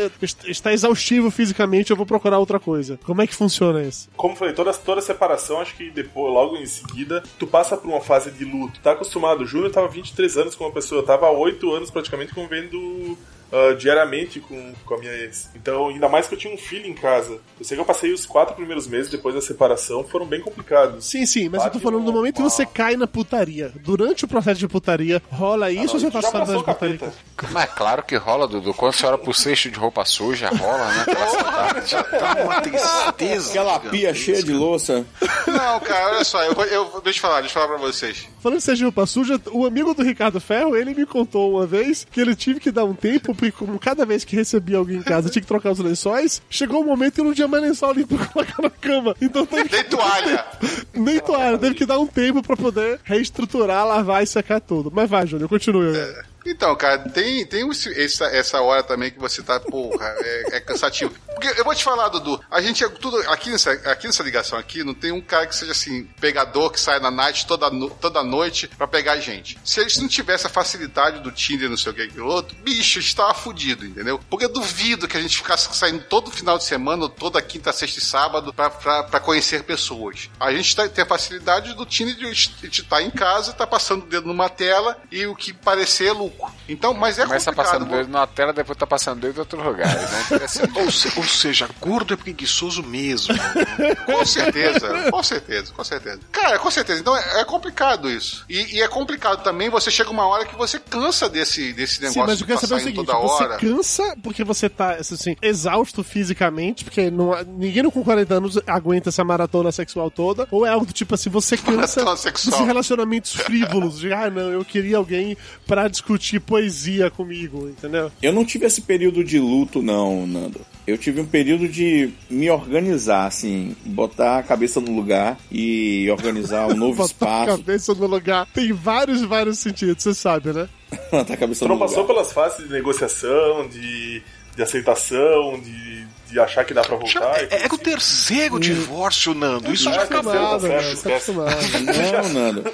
está exaustivo fisicamente, eu vou procurar outra coisa. Como é que funciona isso? Como eu falei, toda, toda separação, acho que depois, logo em seguida, tu passa por uma fase de luto. Tá acostumado. O Júnior tava 23 anos com uma pessoa, tava há 8 anos praticamente convivendo ah, diariamente com, com a minha ex. Então, ainda mais que eu tinha um filho em casa. Eu sei que eu passei os quatro primeiros meses depois da separação, foram bem complicados. Sim, sim, mas eu tô Bate falando do uma- momento que você cai na putaria. Durante o processo de putaria, rola isso Ah, não, ou você tá de o putaria? Mas é claro que rola, Dudu. Quando você olha pro cesto de roupa suja, rola, né? Aquela. Já tá uma tristeza. Aquela pia cheia de louça. Não, cara, olha só, eu, eu, deixa eu falar, deixa eu falar pra vocês. Falando de Roupa Suja, o amigo do Ricardo Ferro, ele me contou uma vez que ele tive que dar um tempo, porque como cada vez que recebia alguém em casa tinha que trocar os lençóis, chegou um momento que não tinha mais lençol limpo pra colocar na cama. Então teve que... Nem toalha. Nem toalha, teve que dar um tempo pra poder reestruturar, lavar e secar tudo. Mas vai, Júnior, continue. agora. Então, cara, tem, tem essa, essa hora também que você tá, porra, é, é cansativo. Porque eu vou te falar, Dudu, a gente é tudo. Aqui nessa, aqui nessa ligação aqui, não tem um cara que seja assim, pegador que sai na night toda, toda noite pra pegar gente. Se eles não tivesse a facilidade do Tinder, não sei o que, aquilo outro, bicho, a gente tava fudido, entendeu? Porque eu duvido que a gente ficasse saindo todo final de semana, toda quinta, sexta e sábado, pra, pra, pra conhecer pessoas. A gente tá, tem a facilidade do Tinder de estar em casa, tá passando o dedo numa tela e o que parecer lucro. Então, mas é Começa complicado. passando dedo na tela, depois tá passando dedo em outros lugares, né? Ou, se- ou seja, gordo é preguiçoso mesmo. Com certeza, com certeza, com certeza. Cara, com certeza. Então é, é complicado isso. E, e é complicado também, você chega uma hora que você cansa desse, desse Sim, negócio mas eu de quero tá saber o seguinte: toda você hora. cansa porque você tá assim, exausto fisicamente, porque não, ninguém com 40 anos aguenta essa maratona sexual toda, ou é algo do tipo assim, você cansa dos relacionamentos frívolos, de ah, não, eu queria alguém pra discutir discutir poesia comigo, entendeu? Eu não tive esse período de luto, não, Nando. Eu tive um período de me organizar, assim, botar a cabeça no lugar e organizar um novo Botar a espaço. cabeça no lugar. Tem vários, vários sentidos, você sabe, né? botar a cabeça Você no não passou lugar. pelas fases de negociação, de, de aceitação, de, de achar que dá pra voltar? É, é o terceiro divórcio, Nando. Isso Ah, já tá acabou. certo, tá tá. Não, Nando.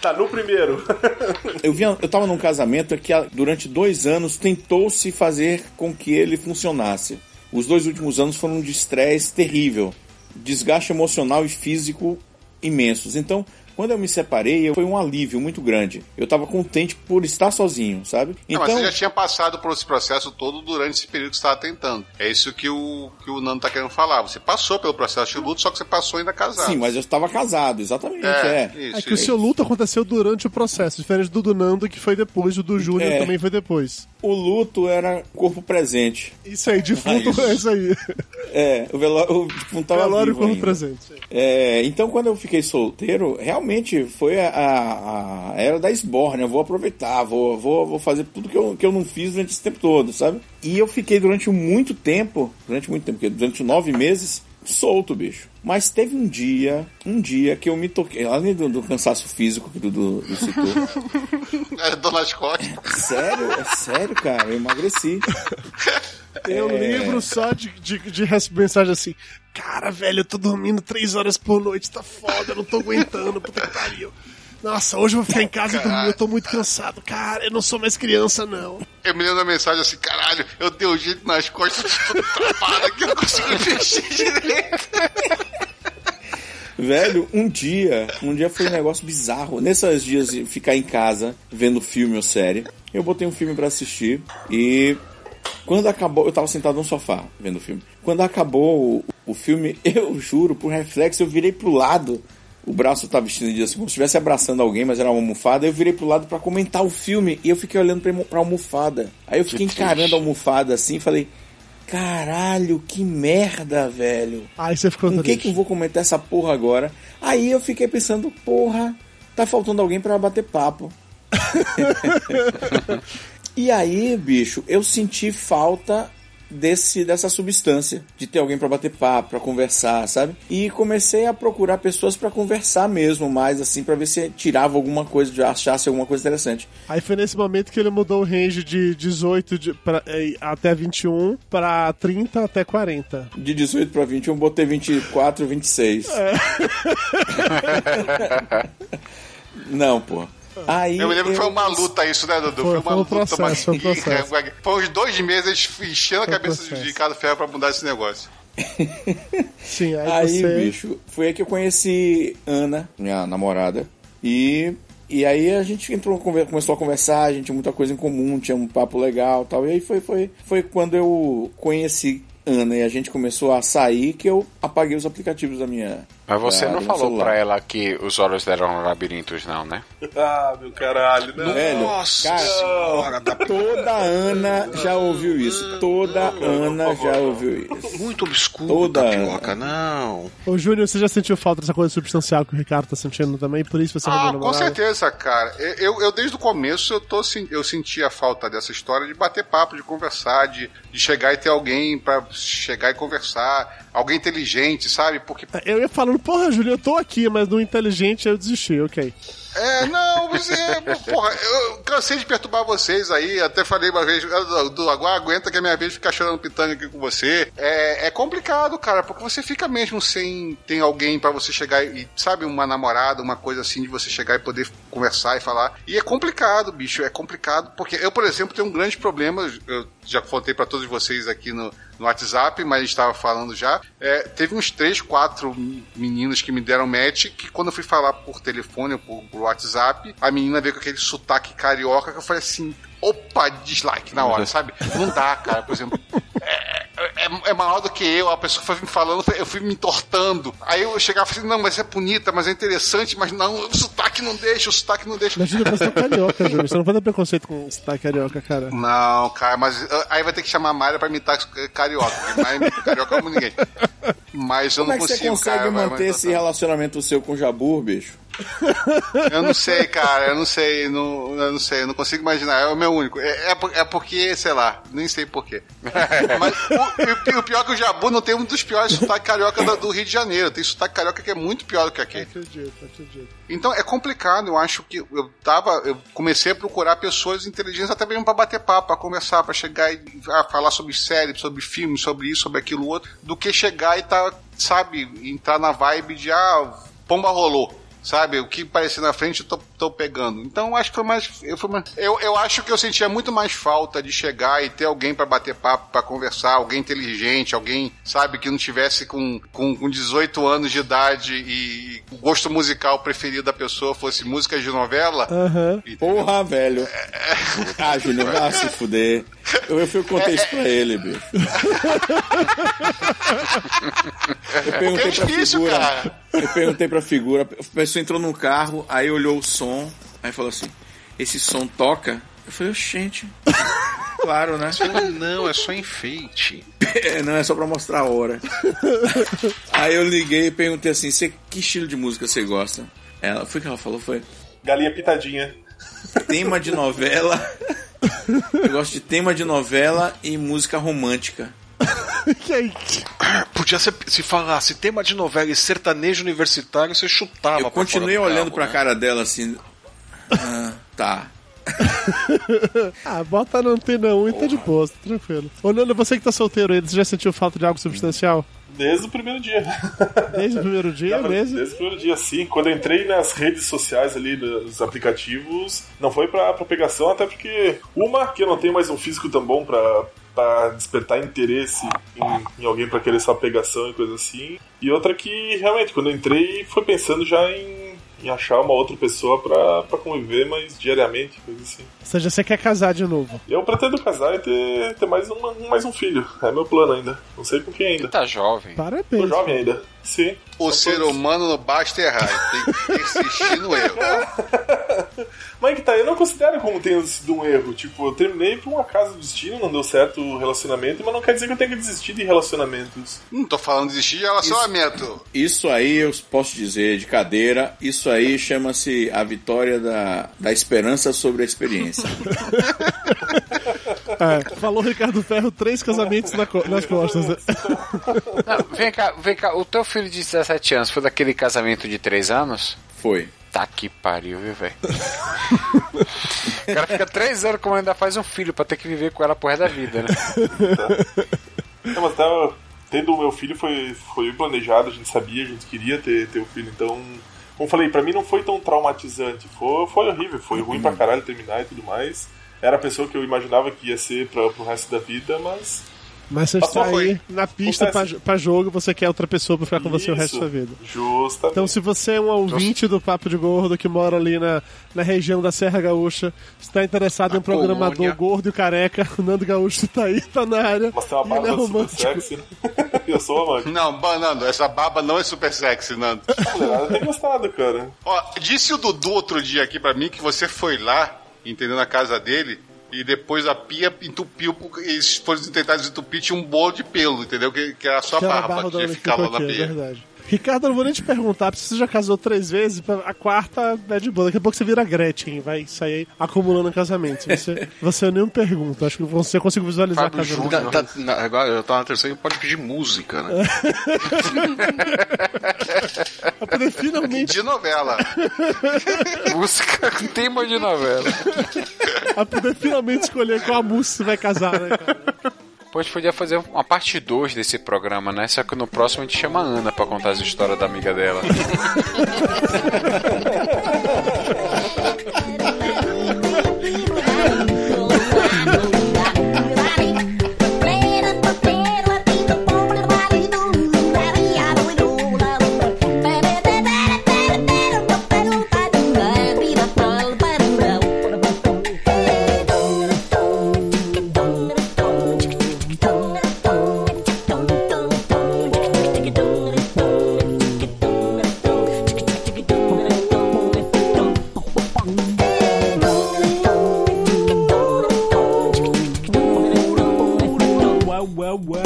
Tá no primeiro. Eu, vi, eu tava num casamento que durante dois anos tentou-se fazer com que ele funcionasse. Os dois últimos anos foram de estresse terrível, desgaste emocional e físico imensos. Então, quando eu me separei, foi um alívio muito grande. Eu tava contente por estar sozinho, sabe? Não, Então, mas você já tinha passado por esse processo todo durante esse período que você estava tentando. É isso que o, que o Nando tá querendo falar. Você passou pelo processo de luto, só que você passou ainda casado. sim, mas eu estava casado, exatamente, é. É, isso, É que o isso. seu luto aconteceu durante o processo, diferente do do Nando, que foi depois, o do Júnior É. também foi depois. O luto era corpo presente. Isso aí, defunto Ah, é isso aí. É, o velório, o defunto tava Velório e vivo corpo ainda. presente. É, então, quando eu fiquei solteiro, realmente foi a, a- era da esborne. Eu vou aproveitar, vou, vou, vou fazer tudo que eu, que eu não fiz durante esse tempo todo, sabe? E eu fiquei durante muito tempo, durante muito tempo, durante nove meses, solto, bicho. Mas teve um dia, um dia que eu me toquei, além do, do cansaço físico que o Dudu Dudu citou. É, Dona Scott. sério, é sério, cara, eu emagreci. Tem um É. livro só de, de, de mensagem assim. Cara, velho, eu tô dormindo três horas por noite, tá foda, eu não tô aguentando, puta que pariu. Nossa, hoje eu vou ficar em casa e dormir, eu tô muito cansado. Cara, eu não sou mais criança, não. Eu me lembro da mensagem assim, caralho, eu dei o jeito nas costas, tô travado aqui, eu não consigo mexer direito. Velho, um dia, um dia foi um negócio bizarro. Nesses dias de ficar em casa vendo filme ou série, eu botei um filme pra assistir e quando acabou, eu tava sentado no sofá vendo o filme. Quando acabou o, o filme, eu juro, por reflexo, eu virei pro lado. O braço tava vestido de assim, como se estivesse abraçando alguém, mas era uma almofada. Eu virei pro lado pra comentar o filme e eu fiquei olhando pra, pra almofada. Aí eu fiquei encarando a almofada assim e falei: Caralho, que merda, velho. Aí você ficou Com quem triste. que eu vou comentar essa porra agora? Aí eu fiquei pensando, porra, tá faltando alguém pra bater papo. e aí, bicho, eu senti falta desse dessa substância, de ter alguém pra bater papo, pra conversar, sabe? E comecei a procurar pessoas pra conversar mesmo, mais assim, pra ver se tirava alguma coisa, de achasse alguma coisa interessante. Aí foi nesse momento que ele mudou o range de 18 de, pra, eh, até 21 pra 30 até 40. De 18 pra 21, botei 24, 26. Não, pô. Aí Eu me lembro que foi eu- uma luta isso, né, Dudu? Foi- uma foi um luta. processo, mas- foi um processo. Foi uns dois meses enchendo a Foi um cabeça processo. de Ricardo Ferro pra mudar esse negócio. Sim, aí, Aí, você... bicho, foi aí que eu conheci Ana, minha namorada. E, e aí a gente entrou, começou a conversar, a gente tinha muita coisa em comum, tinha um papo legal e tal. E aí foi, foi, foi quando eu conheci Ana e a gente começou a sair que eu apaguei os aplicativos da minha. Mas você da- não falou pra ela que os olhos dela eram labirintos, não, né? Ah, meu caralho, não. Velho, cara, toda Ana já ouviu isso. Toda Ana já ouviu isso. Muito obscuro, Toda tapioca, não. Ô, Júnior, você já sentiu falta dessa coisa substancial que o Ricardo tá sentindo também? Por isso você Ah, com namorada? certeza, cara. Eu, eu desde o começo eu, tô, eu senti a falta dessa história de bater papo, de conversar, de, de chegar e ter alguém pra chegar e conversar, alguém inteligente, sabe? Porque Eu ia falando, porra, Júnior, eu tô aqui, mas no inteligente eu desisti, ok. É, não, você. porra, eu cansei de perturbar vocês aí. Até falei uma vez, "Ah, do, agora aguenta que é minha vez de ficar chorando pitanga aqui com você. É, é complicado, cara, porque você fica mesmo sem ter alguém pra você chegar e, sabe, uma namorada, uma coisa assim, de você chegar e poder conversar e falar. E é complicado, bicho, é complicado, porque eu, por exemplo, tenho um grande problema, eu já contei pra todos vocês aqui no, no WhatsApp, mas a gente tava falando já. É, teve uns três, quatro meninos que me deram match que quando eu fui falar por telefone ou por, WhatsApp, a menina veio com aquele sotaque carioca que eu falei assim, opa, dislike na hora, sabe? Não dá, cara, por exemplo. É, é, é maior do que eu, a pessoa foi me falando, eu fui me entortando. Aí eu chegava e falei, não, mas é bonita, mas é interessante, mas não, o sotaque não deixa, o sotaque não deixa. Mas, você é carioca, Júnior. Você não pode ter preconceito com sotaque carioca, cara. Não, cara, mas uh, aí vai ter que chamar a Mayra pra imitar carioca, porque Mayra imita carioca como ninguém. Mas eu Como não é que você consigo, consegue cara. vai- manter vai- esse relacionamento seu com o Jabur, bicho? Eu não sei, cara, eu não sei, não, eu não sei, eu não consigo imaginar. É o meu único. É, é, é porque, sei lá, nem sei porquê. Mas o, o pior é que o Jabu não tem um dos piores sotaques carioca do, do Rio de Janeiro. Tem sotaque carioca que é muito pior do que aquele. Acredito, acredito. Então é complicado, eu acho que eu tava, eu comecei a procurar pessoas inteligentes até mesmo para bater papo, para conversar, para chegar e ah, falar sobre série, sobre filme, sobre isso, sobre aquilo outro, do que chegar e tá, sabe, entrar na vibe de ah, pomba rolou. Sabe, o que parecer na frente eu tô, tô pegando. Então eu acho que foi mais. Eu, foi mais- eu, eu acho que eu sentia muito mais falta de chegar e ter alguém para bater papo, para conversar, alguém inteligente, alguém, sabe, que não tivesse com, com, com 18 anos de idade e o gosto musical preferido da pessoa fosse músicas de novela. Aham. Porra, velho. Ah, Júnior, vai se fuder. Eu, eu fui contei isso pra ele, bicho. Eu perguntei É pra difícil, figura. cara. Eu perguntei pra figura. A pessoa entrou no carro, aí olhou o som, aí falou assim: Esse som toca? Eu falei, gente. Claro, né? Não, é só enfeite. É, não é só pra mostrar a hora. Aí eu liguei e perguntei assim: "Cê- que estilo de música você gosta? Ela, foi o que ela falou, foi Galinha pitadinha. tema de novela. Eu gosto de tema de novela e música romântica. que aí? Podia ser, se falasse tema de novela e sertanejo universitário, você chutava. Eu pra continuei fora do olhando carro, pra né? cara dela assim. "Ah, tá. ah, bota na antena 1 e tá de boa, tá tranquilo. Ô, Nando, você que tá solteiro aí, você já sentiu falta de algo substancial? Desde o primeiro dia. Desde o primeiro dia pra- mesmo? Desde o primeiro dia, sim. Quando eu entrei nas redes sociais ali, nos aplicativos, não foi pra, pra pegação, até porque, uma, que eu não tenho mais um físico tão bom pra, pra despertar interesse em, em alguém pra querer só pegação e coisa assim. E outra que, realmente, quando eu entrei, foi pensando já em, em achar uma outra pessoa pra conviver, mas diariamente, coisa assim. Ou seja, você quer casar de novo? Eu pretendo casar e ter, ter mais, uma, mais um filho. É meu plano ainda. Não sei com quem ainda. Tá jovem. Parabéns. Tô jovem ainda. Sim. O ser humano não basta errar, tem que persistir no erro. Mas que tá, eu não considero como tenha sido um erro. Tipo, eu terminei por um acaso do destino, não deu certo o relacionamento, mas não quer dizer que eu tenha que desistir de relacionamentos. Não tô falando de desistir de relacionamento. Isso aí eu posso dizer de cadeira, isso aí chama-se a vitória da, da esperança sobre a experiência. É, falou Ricardo Ferro, três casamentos na co- nas costas. né? Não, vem cá, vem cá. O teu filho de 17 anos foi daquele casamento de 3 anos? Foi. Tá que pariu, viu, velho? o cara fica 3 anos como ainda faz um filho pra ter que viver com ela pro resto da vida, né? Não, mas tava, tendo o meu filho foi, foi planejado, a gente sabia, a gente queria ter, ter o filho, então. Como eu falei, pra mim não foi tão traumatizante. Foi, foi horrível, foi ruim pra caralho terminar e tudo mais. Era a pessoa que eu imaginava que ia ser pra, pro resto da vida, mas. Mas você Passou, está aí na pista pra jogo e você quer outra pessoa pra ficar com você o resto da Isso, sua vida. Justamente. Então, se você é um ouvinte do Papo de Gordo que mora ali na, na região da Serra Gaúcha, está interessado em um programador colônia. gordo e careca, o Nando Gaúcho tá aí, tá na área. Mas tem uma ele é barba super romântico. sexy. eu sou amante. Não, Nando, essa barba não é super sexy, Nando. Mulherada tem gostado, cara. Ó, disse o Dudu outro dia aqui pra mim que você foi lá, entendeu, na casa dele, e depois a pia entupiu, porque eles foram tentar desentupir, tinha um bolo de pelo, entendeu? Que, que era a Que era a barba barra que ficou na aqui, é pia. verdade. Ricardo, eu não vou nem te perguntar, porque você já casou três vezes, a quarta é de boa. Daqui a pouco você vira Gretchen, vai sair acumulando casamentos. Você, você eu nem me pergunta, acho que você consegue visualizar Fábio casamento. Tá, na- agora eu tô na terceira e pode pedir música, né? Pra poder finalmente, De novela. Música com tema de novela. pra poder finalmente escolher qual a música você vai casar, né, cara? Gente podia fazer uma parte 2 desse programa, né? Só que no próximo a gente chama a Ana pra contar as histórias da amiga dela. away.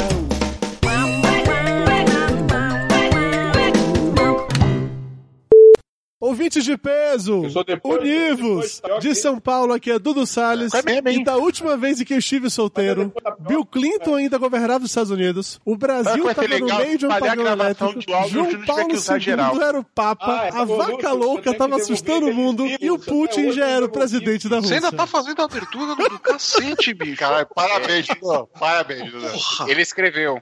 Ouvintes de peso, univos, de São Paulo, aqui é Dudu Salles. e da última vez em que eu estive solteiro, Bill Clinton ainda governava os Estados Unidos, o Brasil estava no legal meio de um a apagão elétrico, João Paulo. II era o Papa, Ah, a então, vaca louca estava assustando o mundo e o Putin hoje já era o presidente da Você Rússia. ainda tá fazendo a abertura do cacete, bicho. Cara, parabéns, Dudu. Parabéns, Dudu. Ele escreveu.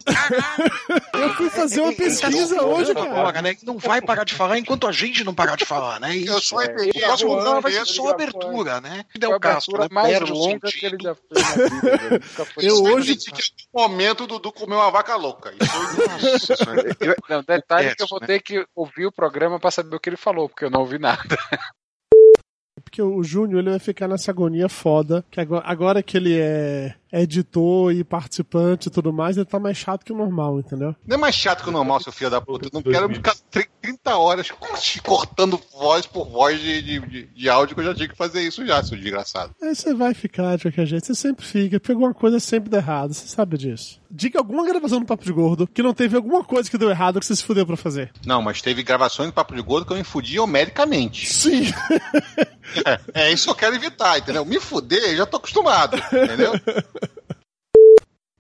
Eu fui fazer uma pesquisa hoje, cara. Agora, né? Não vai parar de falar enquanto a gente não parar de falar, né? Isso. Eu só é. entendi O próximo a programa vai ser só abertura, né? O a Castro, né? mais Perde o longa que ele já fez na vida, Eu hoje- Que no momento o Dudu comeu uma vaca louca. Isso Eu- Não, detalhe É, que eu vou né? ter que ouvir o programa pra saber o que ele falou, porque eu não ouvi nada. Porque o Júnior ele vai ficar nessa agonia foda. Que agora, agora que ele é editor e participante e tudo mais, ele tá mais chato que o normal, entendeu? não é mais chato que o normal, seu filho da puta. Eu não quero ficar tri- 30 horas cortando voz por voz de, de, de- áudio que eu já tinha que fazer isso já, seu desgraçado. Aí você vai ficar de qualquer jeito, você sempre fica, porque alguma coisa sempre dá errado, você sabe disso. Diga alguma gravação do Papo de Gordo que não teve alguma coisa que deu errado que você se fudeu pra fazer. Não, mas teve gravações do Papo de Gordo que eu me fudi homericamente. Sim! É, é isso que eu quero evitar, entendeu? Me fuder, eu já tô acostumado, entendeu?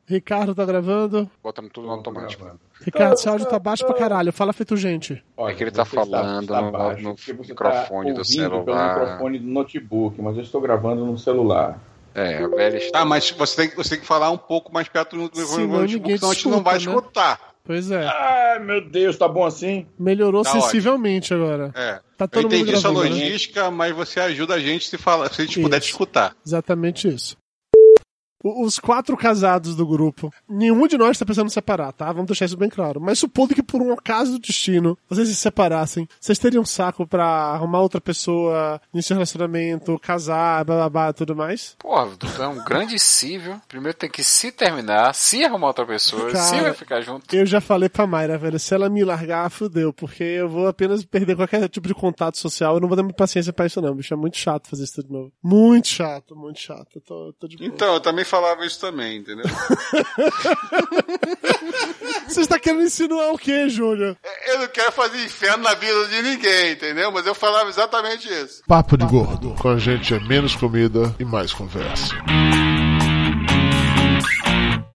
Ricardo tá gravando. Botando tudo no automático. Ricardo, seu áudio tá baixo pra caralho, fala feito gente. É que ele tá está- falando está no- baixo, no você microfone está do ouvindo Pelo celular. microfone do notebook, mas eu estou gravando no celular. É, a velha está. Tá, mas você tem, que- você tem que falar um pouco mais perto do microfone, ninguém senão a gente não vai né? escutar. Pois é. Ai, meu Deus, tá bom assim? Melhorou Tá sensivelmente agora. É. Tá eu todo mundo entendi sua gravando, né? logística, mas você ajuda a gente se, fala, se a gente puder te Isso. escutar. Exatamente isso. Os quatro casados do grupo, nenhum de nós tá pensando em separar, tá? Vamos deixar isso bem claro. Mas supondo que por um acaso do destino vocês se separassem, vocês teriam saco pra arrumar outra pessoa, iniciar um relacionamento, casar, blá blá blá e tudo mais? Porra, tu é um grande si, viu? Primeiro tem que se terminar, se arrumar outra pessoa, se Cara, vai ficar junto. Eu já falei pra Mayra, velho, se ela me largar, fudeu, porque eu vou apenas perder qualquer tipo de contato social, eu não vou dar muita paciência pra isso não, bicho, é muito chato fazer isso tudo de novo. Muito chato, muito chato, eu tô, tô de boa. Então, eu também falava isso também, entendeu? Você está querendo insinuar o quê, Júnior? eu não quero fazer inferno na vida de ninguém, entendeu? Mas eu falava exatamente isso. Papo de Gordo. Com a gente é menos comida e mais conversa.